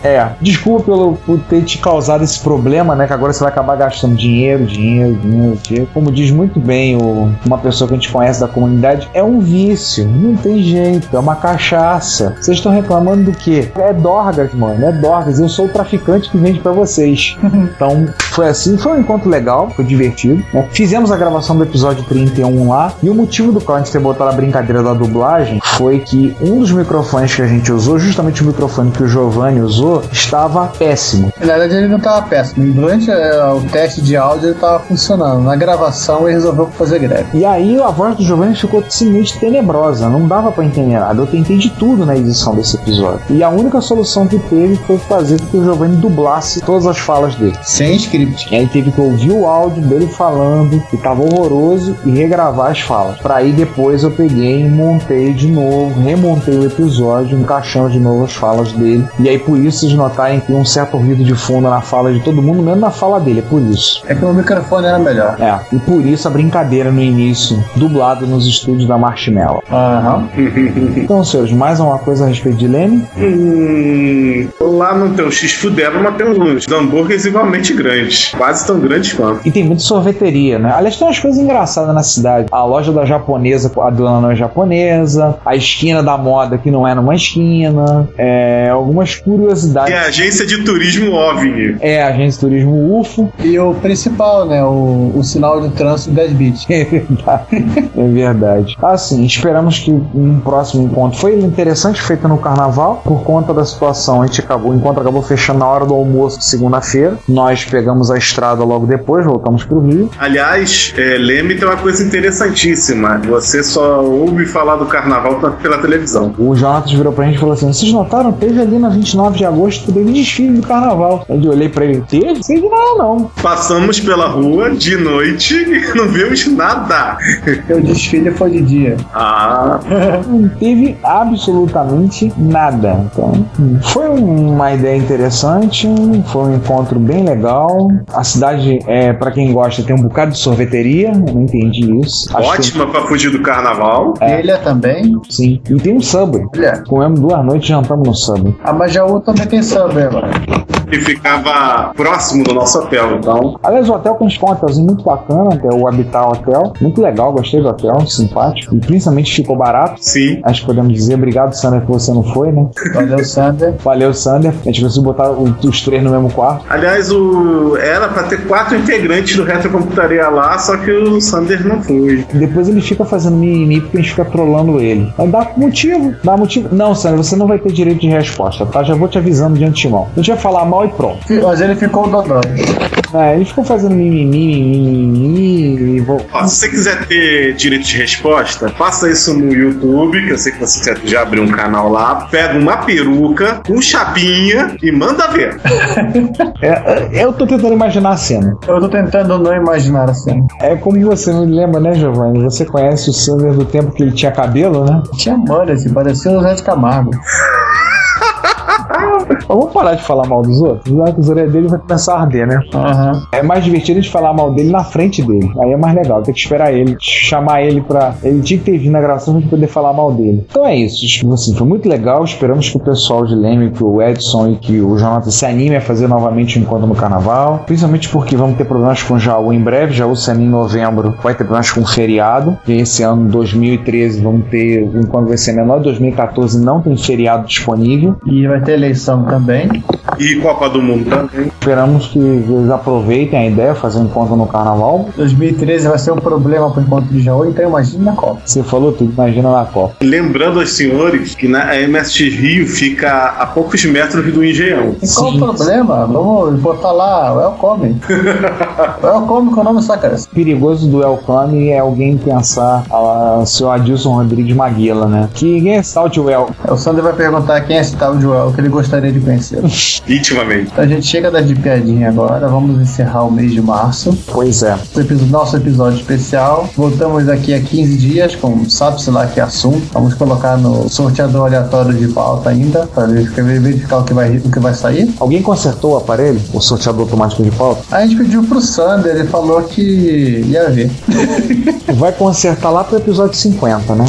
É, desculpa pelo, por ter te causado esse problema, né? Que agora você vai acabar gastando dinheiro, dinheiro, dinheiro, dinheiro. Como diz muito bem o, uma pessoa que a gente conhece da comunidade, é um vício, não tem jeito, é uma cachaça. Vocês estão reclamando do quê? É Dorgas, mano, é Dorgas. Eu sou o traficante que vende pra vocês. Então, foi assim, foi um encontro legal, foi divertido. né? Fizemos a gravação do episódio 31 lá, e o motivo do qual a gente ter botado a brincadeira da dublagem foi que um dos microfones que a gente usou, justamente o microfone que o Giovanni usou, estava péssimo. Na verdade, ele não tava péssimo. Durante é, o teste de áudio, ele tava funcionando. Na gravação, e resolveu fazer greve. E aí a voz do Giovanni ficou simplesmente tenebrosa, não dava pra entender nada. Eu tentei de tudo na edição desse episódio. E a única solução que teve foi fazer com que o Giovanni dublasse todas as falas dele. Sem script. E aí teve que ouvir o áudio dele falando, que tava horroroso, e regravar as falas. Pra aí depois eu peguei e montei de novo, remontei o episódio, encaixando de novo as falas dele. E aí por isso vocês notarem que um certo ruído de fundo na fala de todo mundo, mesmo na fala dele, é por isso. É que o microfone era melhor. É, e por isso a brincadeira no início, dublado nos estúdios da Marshmallow. Aham. Então, senhores, mais uma coisa a respeito de Leme? Hum, lá no teu X Fudero, mas tem uns hambúrgueres igualmente grandes. Quase tão grandes quanto. E tem muita sorveteria, né? Aliás, tem umas coisas engraçadas na cidade. A loja da japonesa, a dona não é japonesa, a esquina da moda que não é numa esquina, é, algumas curiosidades. E a agência de turismo OVNI. É, a agência de turismo UFO. E o principal, né? O, o sinal de trânsito 10 bits. É verdade. É verdade. Assim, esperamos que um próximo encontro foi interessante, feito no carnaval. Por conta da situação, a gente acabou, o encontro acabou fechando na hora do almoço de segunda-feira. Nós pegamos a estrada logo depois, voltamos pro Rio. Aliás, é, Leme tem uma coisa interessantíssima. Você só ouve falar do carnaval pela televisão. O Jonatas virou pra gente e falou assim: Vocês notaram? Teve ali na 29 de agosto, teve desfile do carnaval. Eu olhei pra ele: Teve? Sei de nada, não. Passamos pela rua de noite não vimos nada. o desfile foi de dia. Ah. Não teve absolutamente nada. Então, foi uma ideia interessante, foi um encontro bem legal. A cidade, é, para quem gosta, tem um bocado de sorveteria, eu não entendi isso. Acho Ótima pra fugir do carnaval. É. Ilha também. Sim. E tem um Subway. Ilha. Comemos duas noites e jantamos no Subway. A Majaú também tem samba, agora. E ficava próximo do nosso hotel, então. Aliás, o hotel tem um hotelzinho muito bacana, que é o Habitat Hotel. Muito legal, gostei do hotel, simpático. E principalmente ficou barato. Sim. Acho que podemos dizer obrigado, Sander, que você não foi, né? Valeu, Sander. Valeu, Sander. A gente conseguiu botar os três no mesmo quarto. Aliás, o... era pra ter quatro integrantes do Retrocomputaria lá, só que o Sander não foi. Depois ele fica fazendo mimimi porque a gente fica trolando ele. Mas dá motivo, dá motivo. Não, Sander, você não vai ter direito de resposta, tá? Já vou te avisando de antemão. A gente vai falar mal e pronto. Mas ele ficou dodói. É, ele ficou fazendo mimimi, mimimi, e vou... Ó, se você quiser ter direito de resposta, faça isso no YouTube, que eu sei que você já- já abriu um canal lá. Pega uma peruca, um chapinha e manda ver. É, eu tô tentando imaginar a cena. Eu tô tentando não imaginar assim. É como você me lembra, né, Giovanni? Você conhece o Sander do tempo que ele tinha cabelo, né? Tinha mano, assim, parecia o Zé de Camargo. Vamos parar de falar mal dos outros? Os orelhas dele vai começar a arder, né? Aham. É mais divertido de falar mal dele na frente dele. Aí é mais legal. Tem que esperar ele, chamar ele pra. Ele tinha que ter vindo na gravação pra gente poder falar mal dele. Então é isso. Assim, foi muito legal. Esperamos que o pessoal de Leme, que o Edson e que o Jonathan se anime a fazer novamente o encontro no carnaval. Principalmente porque vamos ter problemas com o Jaú em breve. Jaú saindo em novembro vai ter problemas com o feriado. E esse ano, 2013, vamos ter. O encontro vai ser menor. 2014 não tem feriado disponível. E vai ter eleição também. E Copa do Mundo também. Esperamos que eles aproveitem a ideia, fazer um encontro no carnaval. 2013 vai ser um problema pro encontro de Jaú, então imagina na Copa. Você falou tudo, imagina na Copa. Lembrando aos senhores que na MSX Rio fica a poucos metros do Engenhão. E qual o problema? Vamos botar lá, Welcome. Welcome com o nome só, cara. O perigoso do Welcome é alguém pensar a seu Adilson Rodrigues Maguila, né? Que quem é esse tal de Wel? O Sander vai perguntar quem é esse tal de Well, que ele gostaria de conhecer. Intimamente. Então a gente chega das de piadinha agora, vamos encerrar o mês de março. Pois é. O episódio- nosso episódio especial. Voltamos daqui a 15 dias com sabe-se lá que assunto. Vamos colocar no sorteador aleatório de pauta ainda, para verificar, o, que vai, o que vai sair. Alguém consertou o aparelho? O sorteador automático de pauta? A gente pediu pro Sander, ele falou que ia ver. Vai consertar lá pro episódio 50, né?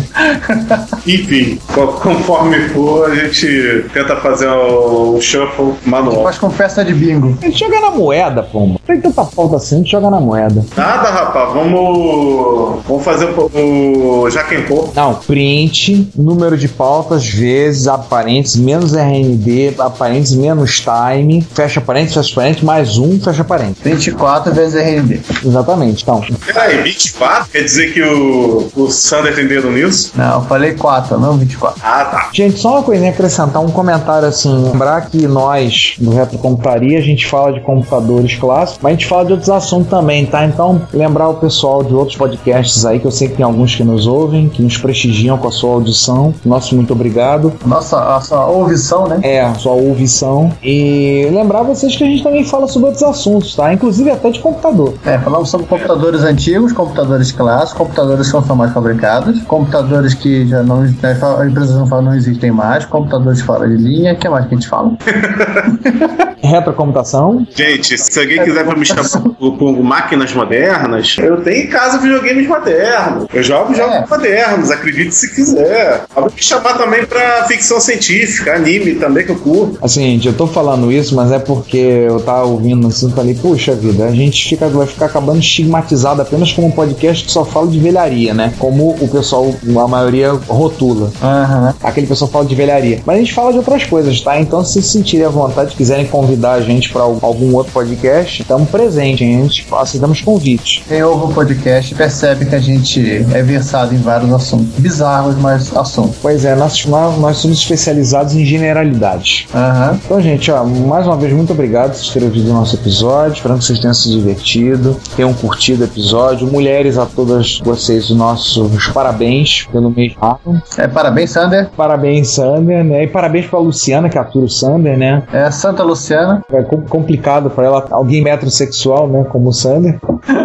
Enfim, co- conforme for, a gente tenta fazer o shuffle manual. Faz com festa de bingo. A gente joga na moeda, pomba. Tem tanta pauta assim, a gente joga na moeda. Nada, rapaz, vamos. Vamos fazer o, o Jaquempô. Não, print, número de pautas, vezes, aparentes, menos RND, aparentes, menos time, fecha parênteses, fecha parênteses, mais um, fecha parênteses. 24 vezes RND. Exatamente, então. Peraí, 24? Quer dizer que o, o Sander tem dedo nisso? Não, eu falei 4, não 24. Ah, tá. Gente, só uma coisinha acrescentar, um comentário assim, lembrar que nós, do Retrocomputaria, a gente fala de computadores clássicos, Mas a gente fala de outros assuntos também, tá? Então, lembrar o pessoal de outros podcasts aí, que eu sei que tem alguns que nos ouvem, que nos prestigiam com a sua audição. Nosso muito obrigado. Nossa, a sua ouvição, né? É, a sua ouvição. E lembrar vocês que a gente também fala sobre outros assuntos, tá? Inclusive até de computador. É, falamos sobre computadores antigos, computadores clássicos, computadores que não são mais fabricados, computadores que já não. Né, a empresa não fala não existem mais, computadores fora de linha. O que mais que a gente fala? Retrocomputação. Gente, se alguém quiser pra me chamar por, por máquinas modernas, eu tenho em casa videogames modernos. Eu jogo jogos É. modernos, acredite se quiser. Pode me chamar também pra ficção científica, anime também que eu curto. Assim, gente, eu tô falando isso, mas é porque eu tava ouvindo assim, falei, puxa vida, a gente fica, vai ficar acabando estigmatizado apenas como um podcast que só fala de velharia, né? Como o pessoal, a maioria, rotula. Aham. Aquele pessoal fala de velharia. Mas a gente fala de outras coisas, tá? Então, se sentirem à vontade, quiserem convidar a gente pra algum outro podcast, estamos presentes, hein? a gente aceitamos convites. Quem ouve o podcast percebe que a gente é versado em vários assuntos. Bizarros, mas assuntos. Pois é, nós, nós, somos especializados em generalidades. Aham. Então, gente, ó, mais uma vez, muito obrigado por terem ouvido o nosso episódio. Esperando que vocês tenham se divertido, tenham curtido o episódio. Mulheres, a todas vocês, os nossos parabéns pelo mês rápido. É, parabéns, Sander. Parabéns, Sander, né? E parabéns pra Luciana, que atura o Sander, né? É Santa Luciana. É com- complicado pra ela, alguém metrosexual, né? Como o Sander.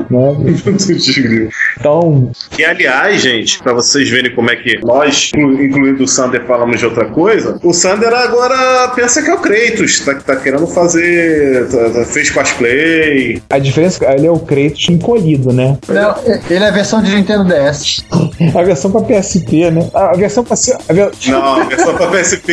né? Então, Que, aliás, gente, pra vocês verem como é que nós, inclu- incluindo o Sander, falamos de outra coisa, o Sander agora pensa que é o Kratos, tá, tá querendo fazer. tá- tá- fez cosplay. a diferença é que ele é o Kratos encolhido, né? Não, ele é a versão de Nintendo DS. A versão pra PSP, né? A versão pra. ser- A ver- Não, a versão pra PSP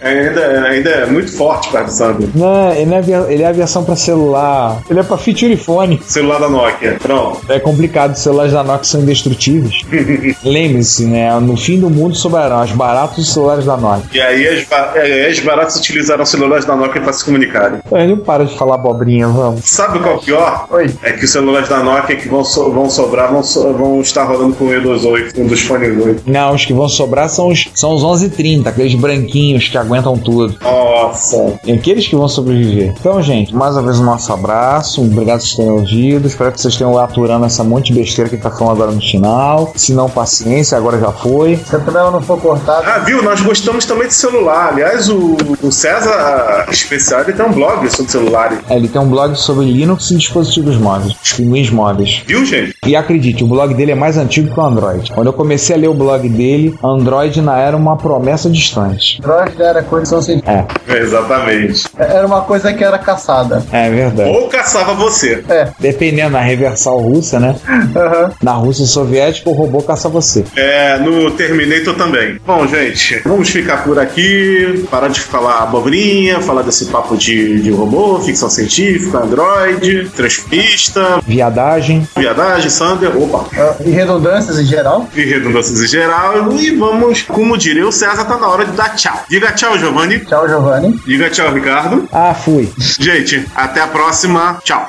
ainda, ainda é muito forte para o Sander. Não, ele, não é, ele é a versão pra celular. Ele é pra feature phone. Celular da Nokia. Pronto. É complicado, os celulares da Nokia são indestrutíveis. Lembre-se, né? No fim do mundo sobrarão as baratos celulares da Nokia. E aí as, ba- aí as baratas utilizaram celulares da Nokia para se comunicarem. Então, não para de falar abobrinha, vamos. Sabe qual é o pior? Oi. É que os celulares da Nokia que vão, so- vão sobrar vão, so- vão estar rodando com o Windows 8, um dos fones 8. Não, os que vão sobrar são os, são os 1130, aqueles branquinhos que aguentam tudo. Nossa. E aqueles que vão sobreviver. Então, gente, mais uma vez o nosso abraço. Obrigado por vocês terem ouvido. Espero que vocês tenham aturando essa monte de besteira que tá falando agora no final. Se não, paciência, agora já foi. Se o problema não for cortado, Ah, viu? Nós gostamos também de celular. Aliás, o, o César Especial ele tem um blog sobre celulares. É, Ele tem um blog sobre Linux e dispositivos móveis, pinguins móveis. Viu, gente? E acredite, o blog dele é mais antigo que o Android. Quando eu comecei a ler o blog dele, Android ainda era uma promessa distante. Android era condição científica. É, Exatamente. Era uma coisa que era caçada. é verdade. Ou caçava você. É. Dependendo na reversal russa, né? Aham. Na Rússia soviética, o robô caça você. É, no Terminator também. Bom, gente, vamos ficar por aqui. Parar de falar abobrinha, falar desse papo de, de robô, ficção científica, Android, transformista, Viadagem. viadagem, Sander, opa, Ah, E redundâncias em geral. e redundâncias em geral. E vamos, como diria o César, tá na hora de dar tchau. Diga tchau, Giovanni. Tchau, Giovanni. Diga tchau, Ricardo. Ah, fui. Gente, até a próxima. Tchau.